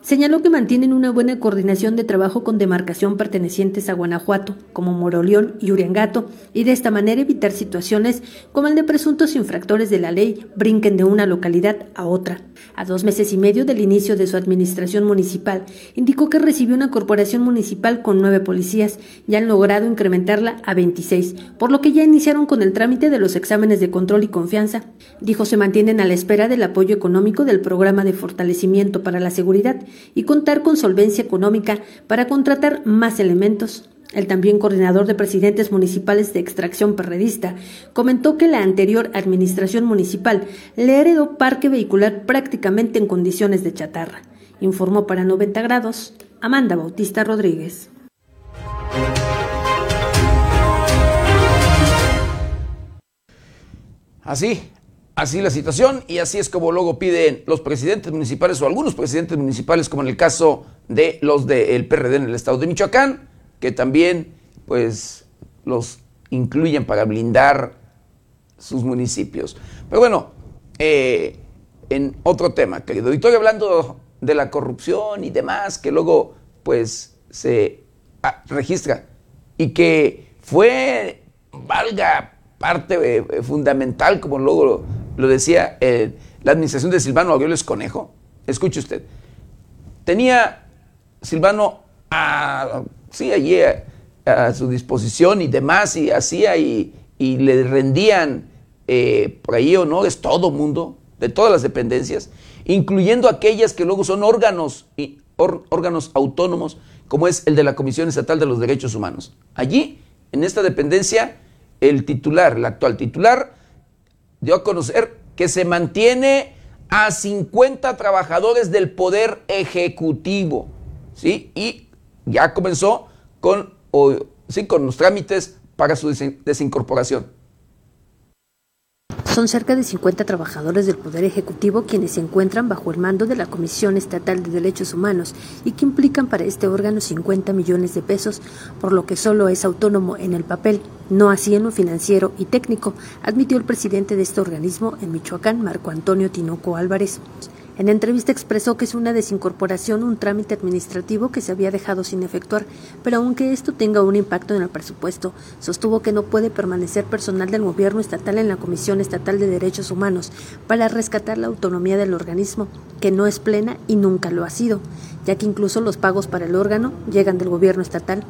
Señaló que mantienen una buena coordinación de trabajo con demarcación pertenecientes a Guanajuato, como Moroleón y Uriangato, y de esta manera evitar situaciones como el de presuntos infractores de la ley brinquen de una localidad a otra. A dos meses y medio del inicio de su administración municipal, indicó que recibió una corporación municipal con nueve policías y han logrado incrementarla a 26, por lo que ya iniciaron con el trámite de los exámenes de control y confianza. Dijo se mantienen a la espera del apoyo económico del programa de fortalecimiento para la seguridad y contar con solvencia económica para contratar más elementos. El también coordinador de presidentes municipales de extracción perredista comentó que la anterior administración municipal le heredó parque vehicular prácticamente en condiciones de chatarra. Informó para 90 grados Amanda Bautista Rodríguez. Así, Así la situación y así es como luego piden los presidentes municipales o algunos presidentes municipales, como en el caso de los del PRD en el estado de Michoacán, que también pues los incluyen para blindar sus municipios. Pero bueno, eh, en otro tema, querido auditorio, hablando de la corrupción y demás, que luego pues se ah, registra y que fue, valga parte eh, fundamental, como luego lo decía eh, la administración de Silvano Aureoles Conejo. Escuche usted. Tenía Silvano a, sí, allí a, su disposición y demás, y hacía y, le rendían eh, por ahí honores todo mundo, de todas las dependencias, incluyendo aquellas que luego son órganos, y, órganos autónomos, como es el de la Comisión Estatal de los Derechos Humanos. Allí, en esta dependencia, el titular, el actual titular, dio a conocer que se mantiene a 50 trabajadores del Poder Ejecutivo, ¿sí? Y ya comenzó con, ¿sí? con los trámites para su desincorporación. Son cerca de 50 trabajadores del Poder Ejecutivo quienes se encuentran bajo el mando de la Comisión Estatal de Derechos Humanos y que implican para este órgano 50 millones de pesos, por lo que solo es autónomo en el papel, no así en lo financiero y técnico, admitió el presidente de este organismo en Michoacán, Marco Antonio Tinoco Álvarez. En entrevista expresó que es una desincorporación, un trámite administrativo que se había dejado sin efectuar, pero aunque esto tenga un impacto en el presupuesto, sostuvo que no puede permanecer personal del gobierno estatal en la Comisión Estatal de Derechos Humanos para rescatar la autonomía del organismo, que no es plena y nunca lo ha sido, ya que incluso los pagos para el órgano llegan del gobierno estatal.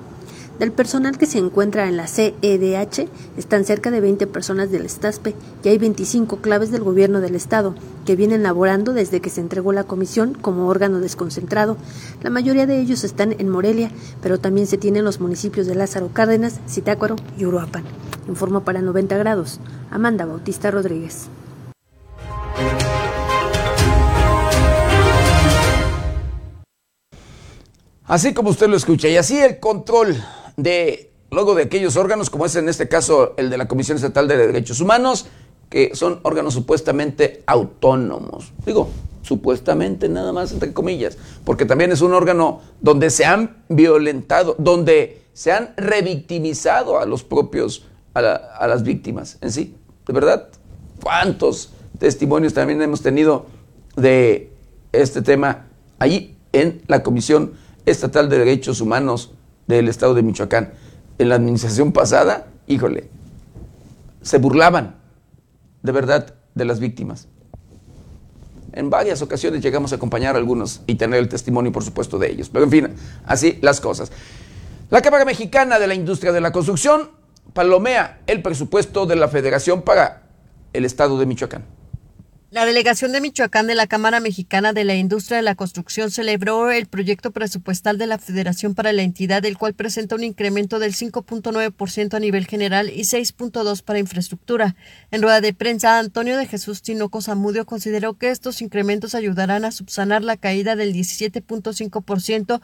Del personal que se encuentra en la CEDH están cerca de 20 personas del STASPE y hay 25 claves del gobierno del Estado que vienen laborando desde que se entregó la comisión como órgano desconcentrado. La mayoría de ellos están en Morelia, pero también se tienen los municipios de Lázaro Cárdenas, Zitácuaro y Uruapan. Informa para 90 grados. Amanda Bautista Rodríguez. Así como usted lo escucha, y así el control de luego de aquellos órganos, como es en este caso el de la Comisión Estatal de Derechos Humanos, que son órganos supuestamente autónomos. Digo, supuestamente nada más entre comillas, porque también es un órgano donde se han violentado, donde se han revictimizado a los propios, a, a las víctimas en sí. De verdad, ¿cuántos testimonios también hemos tenido de este tema allí en la Comisión Estatal de Derechos Humanos del Estado de Michoacán. En la administración pasada, híjole, se burlaban de verdad de las víctimas. En varias ocasiones llegamos a acompañar a algunos y tener el testimonio, por supuesto, de ellos. Pero en fin, así las cosas. La Cámara Mexicana de la Industria de la Construcción palomea el presupuesto de la Federación para el Estado de Michoacán. La delegación de Michoacán de la Cámara Mexicana de la Industria de la Construcción celebró el proyecto presupuestal de la Federación para la entidad, el cual presenta un incremento del 5.9% a nivel general y 6.2% para infraestructura. En rueda de prensa, Antonio de Jesús Tinoco Zamudio consideró que estos incrementos ayudarán a subsanar la caída del 17.5%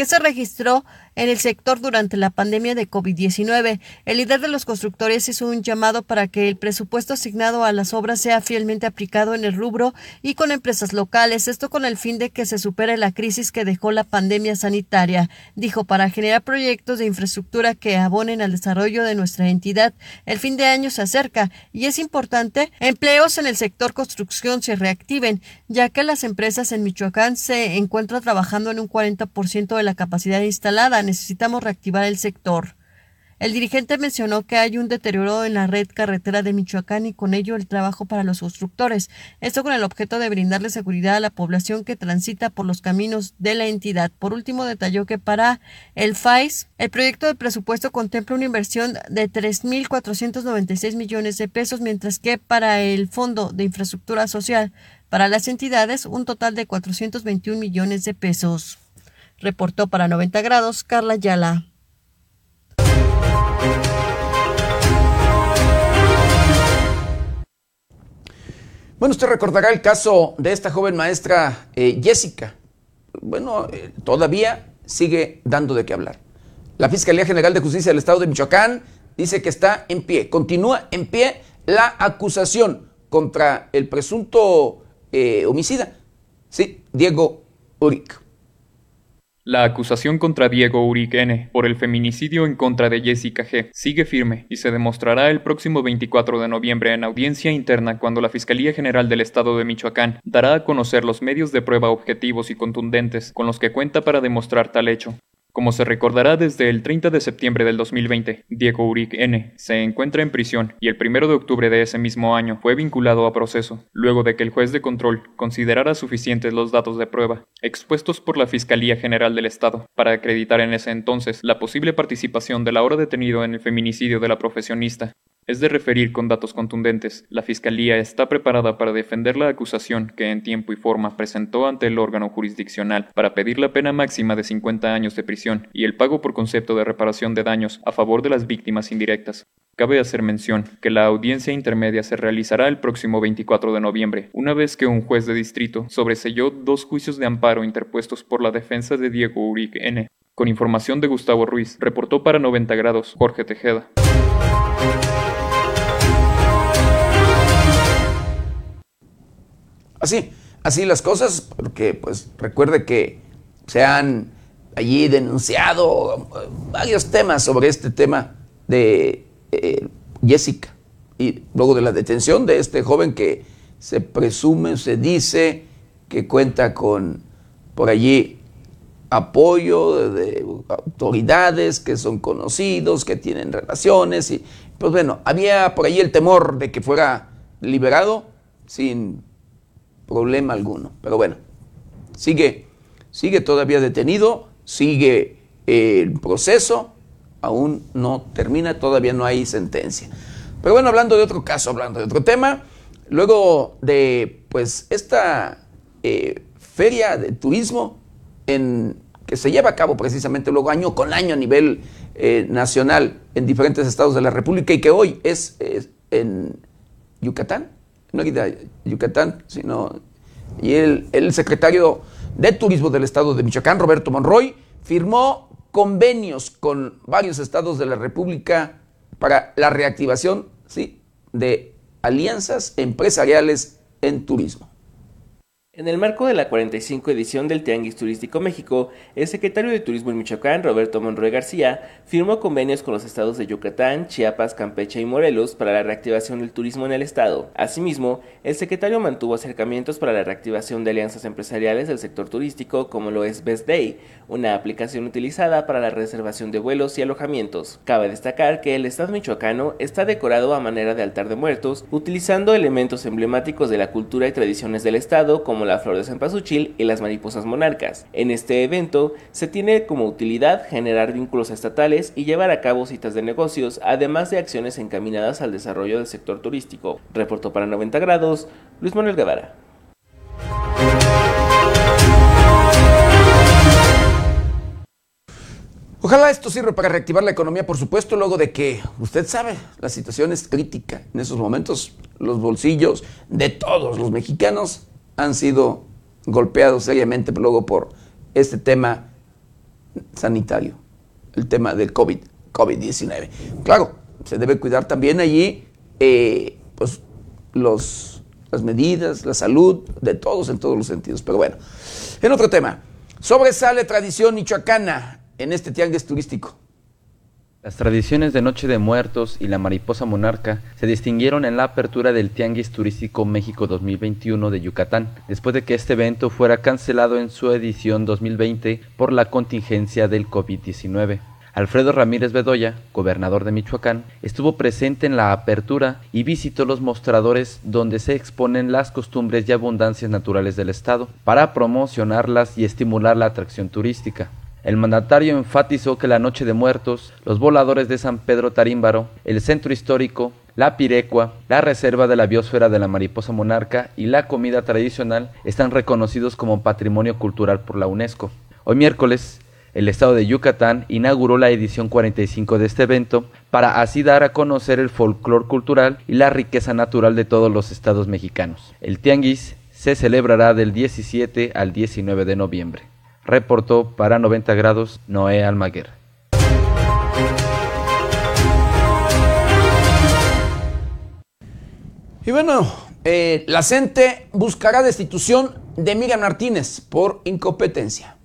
que se registró en el sector durante la pandemia de COVID-19. El líder de los constructores hizo un llamado para que el presupuesto asignado a las obras sea fielmente aplicado en el rubro y con empresas locales, esto con el fin de que se supere la crisis que dejó la pandemia sanitaria. Dijo, para generar proyectos de infraestructura que abonen al desarrollo de nuestra entidad, el fin de año se acerca y es importante empleos en el sector construcción se reactiven, ya que las empresas en Michoacán se encuentran trabajando en un 40% de la capacidad instalada. Necesitamos reactivar el sector. El dirigente mencionó que hay un deterioro en la red carretera de Michoacán y con ello el trabajo para los constructores, esto con el objeto de brindarle seguridad a la población que transita por los caminos de la entidad. Por último, detalló que para el FAIS, el proyecto de presupuesto contempla una inversión de 3.496 millones de pesos, mientras que para el Fondo de Infraestructura Social para las entidades un total de 421 millones de pesos. Reportó para 90 grados Carla Yala. Bueno, usted recordará el caso de esta joven maestra eh, Jessica. Bueno, eh, todavía sigue dando de qué hablar. La Fiscalía General de Justicia del Estado de Michoacán dice que está en pie, continúa en pie la acusación contra el presunto eh, homicida, sí, Diego Uric. La acusación contra Diego Uric por el feminicidio en contra de Jessica G. sigue firme y se demostrará el próximo 24 de noviembre en audiencia interna cuando la Fiscalía General del Estado de Michoacán dará a conocer los medios de prueba objetivos y contundentes con los que cuenta para demostrar tal hecho. Como se recordará desde el 30 de septiembre del 2020, Diego Uric N. se encuentra en prisión y el 1 de octubre de ese mismo año fue vinculado a proceso, luego de que el juez de control considerara suficientes los datos de prueba expuestos por la Fiscalía General del Estado para acreditar en ese entonces la posible participación del ahora detenido en el feminicidio de la profesionista. Es de referir con datos contundentes, la Fiscalía está preparada para defender la acusación que en tiempo y forma presentó ante el órgano jurisdiccional para pedir la pena máxima de 50 años de prisión y el pago por concepto de reparación de daños a favor de las víctimas indirectas. Cabe hacer mención que la audiencia intermedia se realizará el próximo 24 de noviembre, una vez que un juez de distrito sobreselló dos juicios de amparo interpuestos por la defensa de Diego Uric N. Con información de Gustavo Ruiz, reportó para 90 grados Jorge Tejeda. Así, así las cosas, porque pues recuerde que se han allí denunciado eh, varios temas sobre este tema de eh, Jessica. Y luego de la detención de este joven que se presume, se dice que cuenta con por allí apoyo de, autoridades que son conocidos, que tienen relaciones y pues bueno, había por allí el temor de que fuera liberado sin problema alguno. Pero bueno, sigue, sigue todavía detenido, sigue el proceso, aún no termina, todavía no hay sentencia. Pero bueno, hablando de otro caso, hablando de otro tema, luego de pues esta eh, feria de turismo en, que se lleva a cabo precisamente luego año con año a nivel eh, nacional en diferentes estados de la República y que hoy es, en Yucatán, no de Yucatán, sino y el, el secretario de Turismo del estado de Michoacán, Roberto Monroy, firmó convenios con varios estados de la República para la reactivación ¿sí? de alianzas empresariales en turismo. En el marco de la 45 edición del Tianguis Turístico México, el secretario de Turismo en Michoacán, Roberto Monroy García, firmó convenios con los estados de Yucatán, Chiapas, Campeche y Morelos para la reactivación del turismo en el estado. Asimismo, el secretario mantuvo acercamientos para la reactivación de alianzas empresariales del sector turístico, como lo es Best Day, una aplicación utilizada para la reservación de vuelos y alojamientos. Cabe destacar que el estado michoacano está decorado a manera de altar de muertos, utilizando elementos emblemáticos de la cultura y tradiciones del estado, como la flor de cempasúchil y las mariposas monarcas. En este evento se tiene como utilidad generar vínculos estatales y llevar a cabo citas de negocios, además de acciones encaminadas al desarrollo del sector turístico. Reportó para 90 grados Luis Manuel Guevara. Ojalá esto sirva para reactivar la economía, por supuesto, luego de que usted sabe, la situación es crítica. En esos momentos, los bolsillos de todos los mexicanos han sido golpeados seriamente luego por este tema sanitario, el tema del COVID, COVID-19. Claro, se debe cuidar también allí eh, pues, los, las medidas, la salud de todos en todos los sentidos. Pero bueno, en otro tema, sobresale tradición michoacana en este tianguis turístico. Las tradiciones de Noche de Muertos y la Mariposa Monarca se distinguieron en la apertura del Tianguis Turístico México 2021 de Yucatán, después de que este evento fuera cancelado en su edición 2020 por la contingencia del COVID-19. Alfredo Ramírez Bedoya, gobernador de Michoacán, estuvo presente en la apertura y visitó los mostradores donde se exponen las costumbres y abundancias naturales del estado para promocionarlas y estimular la atracción turística. El mandatario enfatizó que la Noche de Muertos, los voladores de San Pedro Tarímbaro, el centro histórico, la pirecua, la reserva de la biosfera de la mariposa monarca y la comida tradicional están reconocidos como patrimonio cultural por la UNESCO. Hoy miércoles, el estado de Yucatán inauguró la edición 45 de este evento para así dar a conocer el folclor cultural y la riqueza natural de todos los estados mexicanos. El tianguis se celebrará del 17 al 19 de noviembre reportó para 90 grados Noé Almaguer. Y bueno, eh, la CENTE buscará destitución de Miriam Martínez por incompetencia.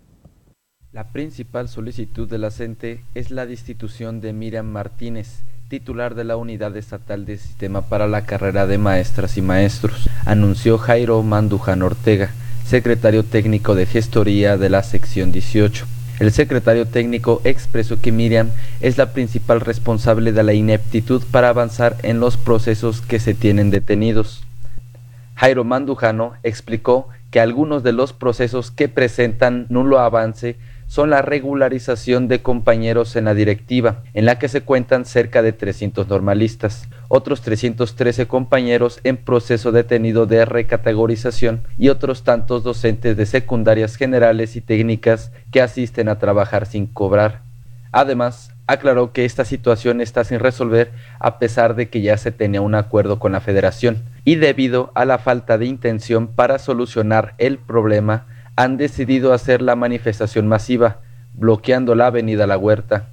La principal solicitud de la CENTE es la destitución de Miriam Martínez, titular de la Unidad Estatal de Sistema para la Carrera de Maestras y Maestros, anunció Jairo Mandujan Ortega, secretario técnico de gestoría de la sección 18. El secretario técnico expresó que Miriam es la principal responsable de la ineptitud para avanzar en los procesos que se tienen detenidos. Jairo Mandujano explicó que algunos de los procesos que presentan nulo avance son la regularización de compañeros en la directiva, en la que se cuentan cerca de 300 normalistas, otros 313 compañeros en proceso detenido de recategorización y otros tantos docentes de secundarias generales y técnicas que asisten a trabajar sin cobrar. Además, aclaró que esta situación está sin resolver a pesar de que ya se tenía un acuerdo con la federación y debido a la falta de intención para solucionar el problema han decidido hacer la manifestación masiva, bloqueando la avenida La Huerta.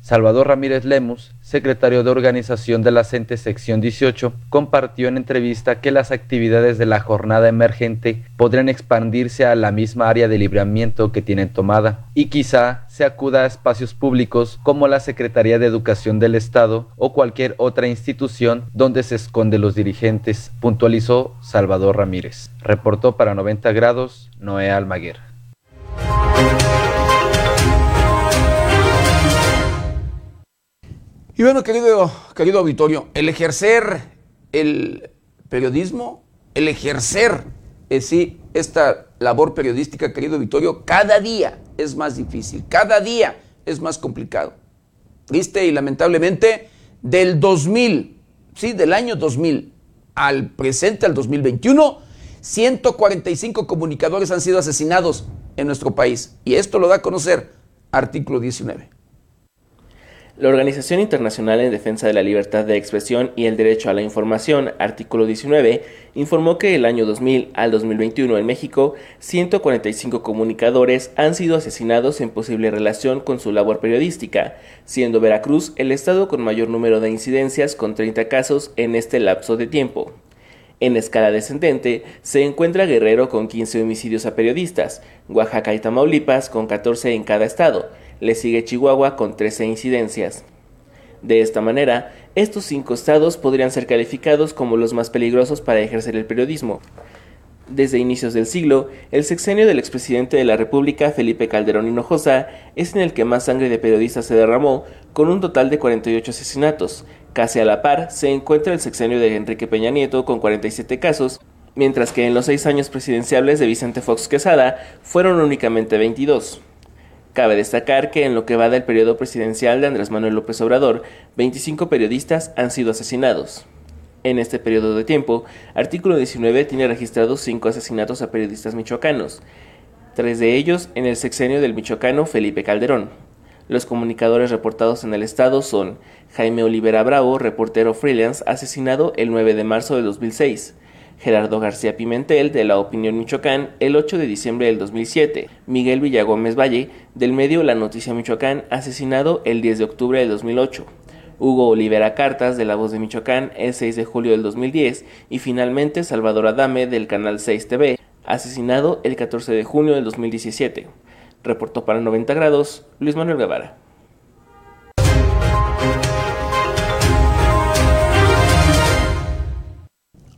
Salvador Ramírez Lemus, secretario de organización de la CENTE Sección 18, compartió en entrevista que las actividades de la jornada emergente podrían expandirse a la misma área de libramiento que tienen tomada y quizá se acuda a espacios públicos como la Secretaría de Educación del Estado o cualquier otra institución donde se esconden los dirigentes, puntualizó Salvador Ramírez. Reportó para 90 grados Noé Almaguer. Y bueno, querido, querido auditorio, el ejercer el periodismo, el ejercer eh, sí, esta labor periodística, querido auditorio, cada día es más difícil, cada día es más complicado. Triste y lamentablemente, del 2000, sí, del año 2000 al presente, al 2021, 145 comunicadores han sido asesinados en nuestro país. Y esto lo da a conocer artículo 19. La Organización Internacional en Defensa de la Libertad de Expresión y el Derecho a la Información, artículo 19, informó que el año 2000 al 2021 en México, 145 comunicadores han sido asesinados en posible relación con su labor periodística, siendo Veracruz el estado con mayor número de incidencias con 30 casos en este lapso de tiempo. En escala descendente se encuentra Guerrero con 15 homicidios a periodistas, Oaxaca y Tamaulipas con 14 en cada estado, le sigue Chihuahua con 13 incidencias. De esta manera, estos cinco estados podrían ser calificados como los más peligrosos para ejercer el periodismo. Desde inicios del siglo, el sexenio del expresidente de la República, Felipe Calderón Hinojosa, es en el que más sangre de periodistas se derramó, con un total de 48 asesinatos. Casi a la par se encuentra el sexenio de Enrique Peña Nieto, con 47 casos, mientras que en los seis años presidenciales de Vicente Fox Quesada fueron únicamente 22. Cabe destacar que en lo que va del periodo presidencial de Andrés Manuel López Obrador, 25 periodistas han sido asesinados. En este periodo de tiempo, artículo 19 tiene registrados 5 asesinatos a periodistas michoacanos, tres de ellos en el sexenio del michoacano Felipe Calderón. Los comunicadores reportados en el estado son Jaime Olivera Bravo, reportero freelance, asesinado el 9 de marzo de 2006, Gerardo García Pimentel, de La Opinión Michoacán, el 8 de diciembre del 2007. Miguel Villagómez Valle, del medio La Noticia Michoacán, asesinado el 10 de octubre del 2008. Hugo Olivera Cartas, de La Voz de Michoacán, el 6 de julio del 2010. Y finalmente Salvador Adame, del Canal 6 TV, asesinado el 14 de junio del 2017. Reportó para 90 grados Luis Manuel Guevara.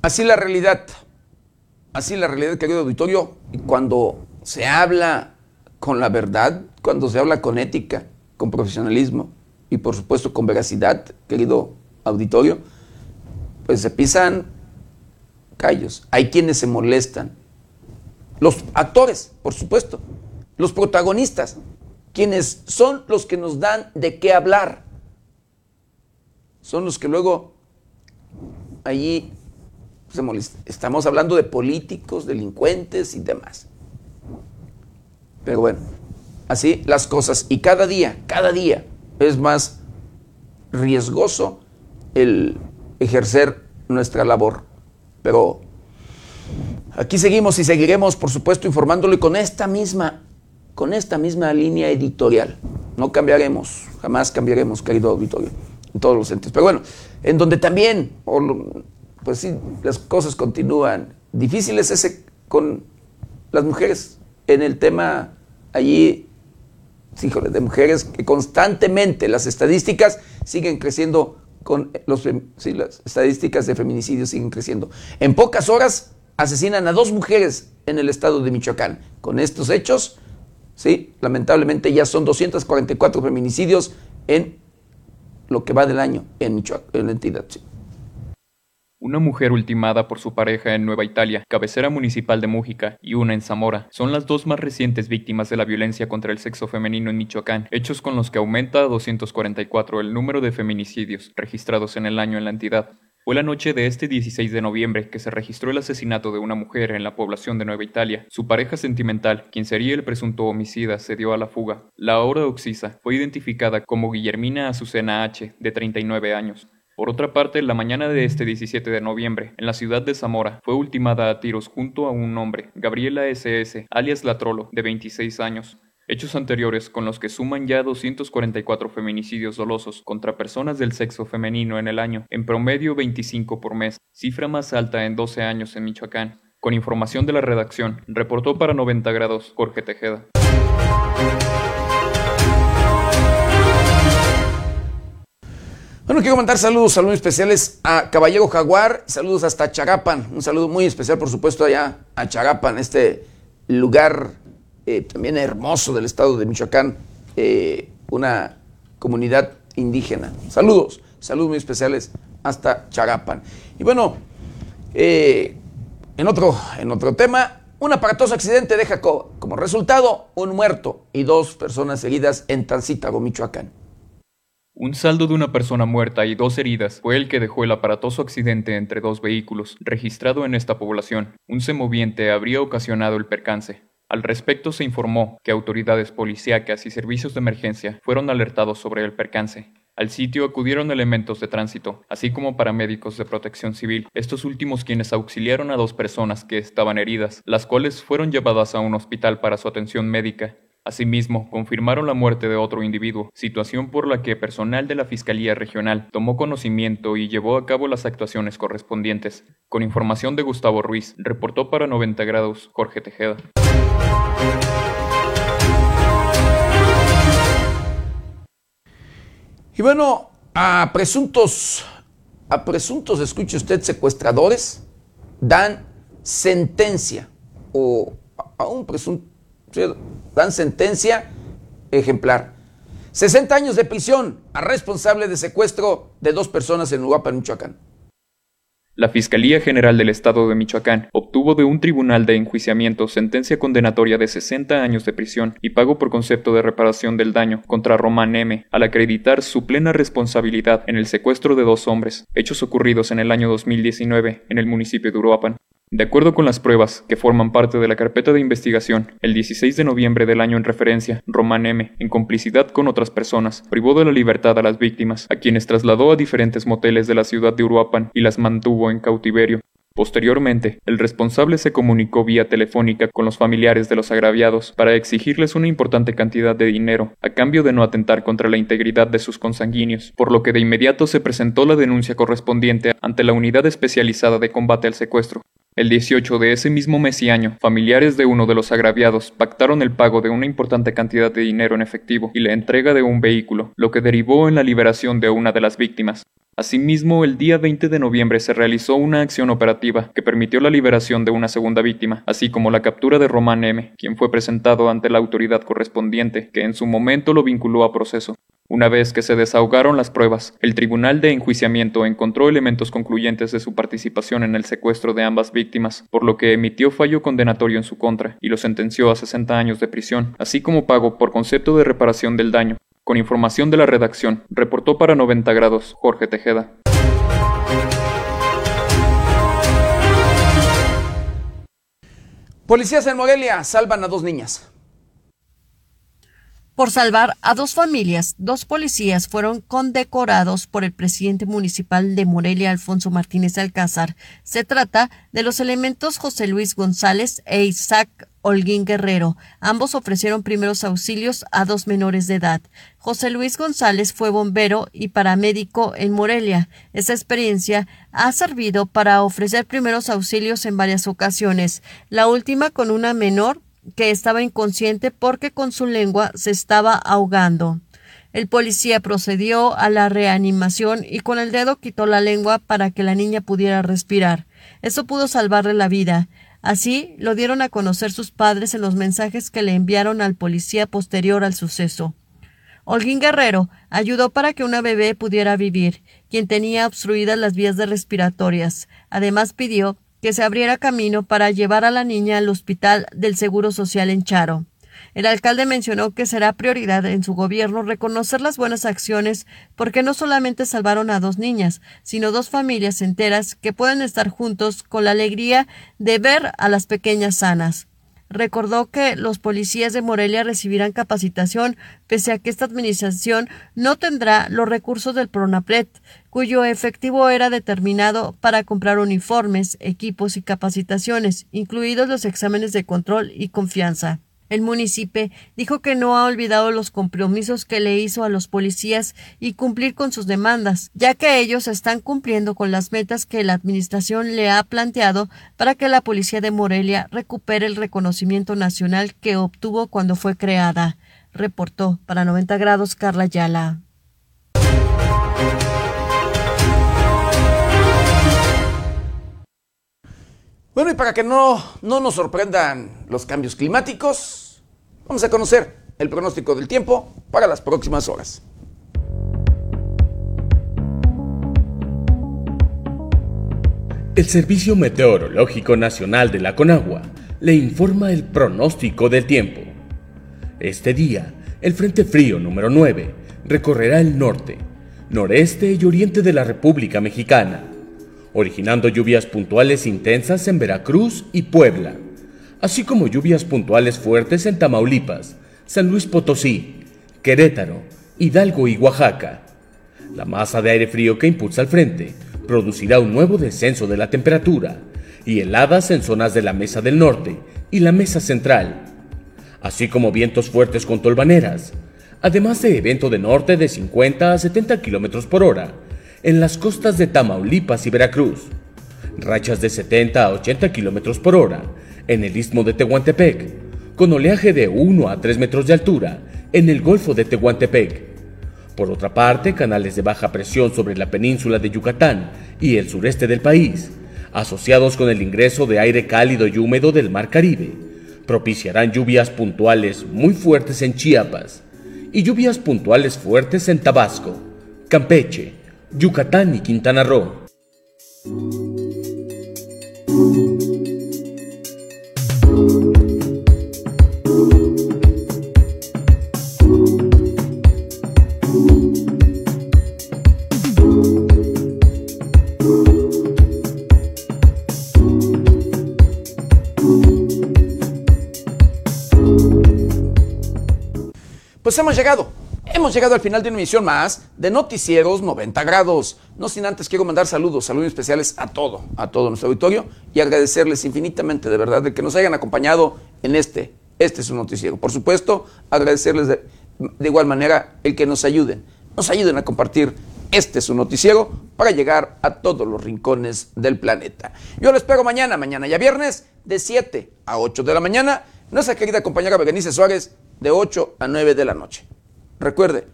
Así la realidad, así la realidad, querido auditorio, y cuando se habla con la verdad, cuando se habla con ética, con profesionalismo y por supuesto con veracidad, querido auditorio, pues se pisan callos. Hay quienes se molestan. Los actores, por supuesto, los protagonistas, quienes son los que nos dan de qué hablar, son los que luego allí Estamos hablando de políticos, delincuentes y demás. Pero bueno, así las cosas. Y cada día, cada día es más riesgoso el ejercer nuestra labor. Pero aquí seguimos y seguiremos, por supuesto, informándole con esta misma, con esta misma línea editorial. No cambiaremos, jamás cambiaremos, querido auditorio, en todos los sentidos. Pero bueno, en donde también, pues sí, las cosas continúan difíciles ese con las mujeres en el tema allí, híjole, de mujeres que constantemente las estadísticas siguen creciendo con los sí, las estadísticas de feminicidio siguen creciendo. En pocas horas asesinan a dos mujeres en el estado de Michoacán. Con estos hechos, sí, lamentablemente ya son 244 feminicidios en lo que va del año en Michoacán, en la entidad. Sí. Una mujer ultimada por su pareja en Nueva Italia, cabecera municipal de Mújica, y una en Zamora, son las dos más recientes víctimas de la violencia contra el sexo femenino en Michoacán, hechos con los que aumenta a 244 el número de feminicidios registrados en el año en la entidad. Fue la noche de este 16 de noviembre que se registró el asesinato de una mujer en la población de Nueva Italia. Su pareja sentimental, quien sería el presunto homicida, se dio a la fuga. La ahora oxisa fue identificada como Guillermina Azucena H., de 39 años. Por otra parte, la mañana de este 17 de noviembre, en la ciudad de Zamora, fue ultimada a tiros junto a un hombre, Gabriela S.S., alias Latrolo, de 26 años. hechos anteriores con los que suman ya 244 feminicidios dolosos contra personas del sexo femenino en el año, en promedio 25 por mes, cifra más alta en 12 años en Michoacán. Con información de la redacción, reportó para 90 grados Jorge Tejeda. Bueno, quiero mandar saludos, saludos especiales a Caballero Jaguar, saludos hasta Chagapan, un saludo muy especial por supuesto allá a Chagapan, este lugar eh, también hermoso del estado de Michoacán, eh, una comunidad indígena. Saludos, saludos muy especiales hasta Chagapan. Y bueno, eh, en, otro, en otro tema, un aparatoso accidente deja como resultado un muerto y dos personas heridas en Tancítago, Michoacán. Un saldo de una persona muerta y dos heridas fue el que dejó el aparatoso accidente entre dos vehículos, registrado en esta población. Un semoviente habría ocasionado el percance. Al respecto se informó que autoridades policíacas y servicios de emergencia fueron alertados sobre el percance. Al sitio acudieron elementos de tránsito, así como paramédicos de protección civil, estos últimos quienes auxiliaron a dos personas que estaban heridas, las cuales fueron llevadas a un hospital para su atención médica. Asimismo, confirmaron la muerte de otro individuo, situación por la que personal de la Fiscalía Regional tomó conocimiento y llevó a cabo las actuaciones correspondientes. Con información de Gustavo Ruiz, reportó para 90 grados Jorge Tejeda. Y bueno, a presuntos, a presuntos, escuche usted, secuestradores, dan sentencia o a un presunto dan sentencia ejemplar. 60 años de prisión a responsable de secuestro de dos personas en Uruapan, Michoacán. La Fiscalía General del Estado de Michoacán obtuvo de un tribunal de enjuiciamiento sentencia condenatoria de 60 años de prisión y pago por concepto de reparación del daño contra Román M. al acreditar su plena responsabilidad en el secuestro de dos hombres, hechos ocurridos en el año 2019 en el municipio de Uruapan. De acuerdo con las pruebas que forman parte de la carpeta de investigación, el 16 de noviembre del año en referencia, Román M., en complicidad con otras personas, privó de la libertad a las víctimas, a quienes trasladó a diferentes moteles de la ciudad de Uruapan y las mantuvo en cautiverio. Posteriormente, el responsable se comunicó vía telefónica con los familiares de los agraviados para exigirles una importante cantidad de dinero a cambio de no atentar contra la integridad de sus consanguíneos, por lo que de inmediato se presentó la denuncia correspondiente ante la Unidad Especializada de Combate al Secuestro, el 18 de ese mismo mes y año, familiares de uno de los agraviados pactaron el pago de una importante cantidad de dinero en efectivo y la entrega de un vehículo, lo que derivó en la liberación de una de las víctimas. Asimismo, el día 20 de noviembre se realizó una acción operativa que permitió la liberación de una segunda víctima, así como la captura de Román M., quien fue presentado ante la autoridad correspondiente, que en su momento lo vinculó a proceso. Una vez que se desahogaron las pruebas, el Tribunal de Enjuiciamiento encontró elementos concluyentes de su participación en el secuestro de ambas víctimas, por lo que emitió fallo condenatorio en su contra y lo sentenció a 60 años de prisión, así como pago por concepto de reparación del daño. Con información de la redacción, reportó para 90 grados Jorge Tejeda. Policías en Morelia salvan a dos niñas. Por salvar a dos familias, dos policías fueron condecorados por el presidente municipal de Morelia, Alfonso Martínez Alcázar. Se trata de los elementos José Luis González e Isaac Holguín Guerrero. Ambos ofrecieron primeros auxilios a dos menores de edad. José Luis González fue bombero y paramédico en Morelia. Esa experiencia ha servido para ofrecer primeros auxilios en varias ocasiones, la última con una menor que estaba inconsciente porque con su lengua se estaba ahogando. El policía procedió a la reanimación y con el dedo quitó la lengua para que la niña pudiera respirar. Eso pudo salvarle la vida. Así lo dieron a conocer sus padres en los mensajes que le enviaron al policía posterior al suceso. Holguín Guerrero ayudó para que una bebé pudiera vivir, quien tenía obstruidas las vías de respiratorias. Además pidió que se abriera camino para llevar a la niña al hospital del Seguro Social en Charo. El alcalde mencionó que será prioridad en su gobierno reconocer las buenas acciones porque no solamente salvaron a dos niñas, sino dos familias enteras que pueden estar juntos con la alegría de ver a las pequeñas sanas. Recordó que los policías de Morelia recibirán capacitación pese a que esta administración no tendrá los recursos del PRONAPRED, cuyo efectivo era determinado para comprar uniformes, equipos y capacitaciones, incluidos los exámenes de control y confianza. El municipio dijo que no ha olvidado los compromisos que le hizo a los policías y cumplir con sus demandas, ya que ellos están cumpliendo con las metas que la administración le ha planteado para que la policía de Morelia recupere el reconocimiento nacional que obtuvo cuando fue creada. Reportó para 90 grados Carla Yala. Bueno, y para que no, no nos sorprendan los cambios climáticos, vamos a conocer el pronóstico del tiempo para las próximas horas. El Servicio Meteorológico Nacional de la Conagua le informa el pronóstico del tiempo. Este día, el Frente Frío número 9 recorrerá el norte, noreste y oriente de la República Mexicana originando lluvias puntuales intensas en Veracruz y Puebla, así como lluvias puntuales fuertes en Tamaulipas, San Luis Potosí, Querétaro, Hidalgo y Oaxaca. La masa de aire frío que impulsa al frente producirá un nuevo descenso de la temperatura y heladas en zonas de la Mesa del Norte y la Mesa Central, así como vientos fuertes con tolvaneras, además de evento de norte de 50 a 70 km por hora en las costas de Tamaulipas y Veracruz, rachas de 70 a 80 km por hora en el istmo de Tehuantepec, con oleaje de 1 a 3 metros de altura en el Golfo de Tehuantepec. Por otra parte, canales de baja presión sobre la península de Yucatán y el sureste del país, asociados con el ingreso de aire cálido y húmedo del Mar Caribe, propiciarán lluvias puntuales muy fuertes en Chiapas y lluvias puntuales fuertes en Tabasco, Campeche, Yucatán y Quintana Roo. Pues hemos llegado Hemos llegado al final de una emisión más de Noticieros 90 grados. No sin antes quiero mandar saludos, saludos especiales a todo, a todo nuestro auditorio y agradecerles infinitamente de verdad de que nos hayan acompañado en este, este es un noticiero. Por supuesto, agradecerles de, igual manera el que nos ayuden, nos ayuden a compartir este es un noticiero para llegar a todos los rincones del planeta. Yo lo espero mañana, mañana ya viernes, de 7 a 8 de la mañana. Nuestra querida compañera Berenice Suárez, de 8 a 9 de la noche. Recuerde,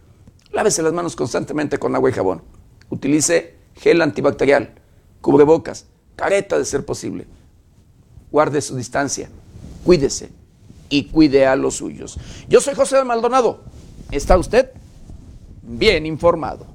lávese las manos constantemente con agua y jabón. Utilice gel antibacterial, cubrebocas, careta de ser posible. Guarde su distancia, cuídese y cuide a los suyos. Yo soy José Maldonado. ¿Está usted bien informado?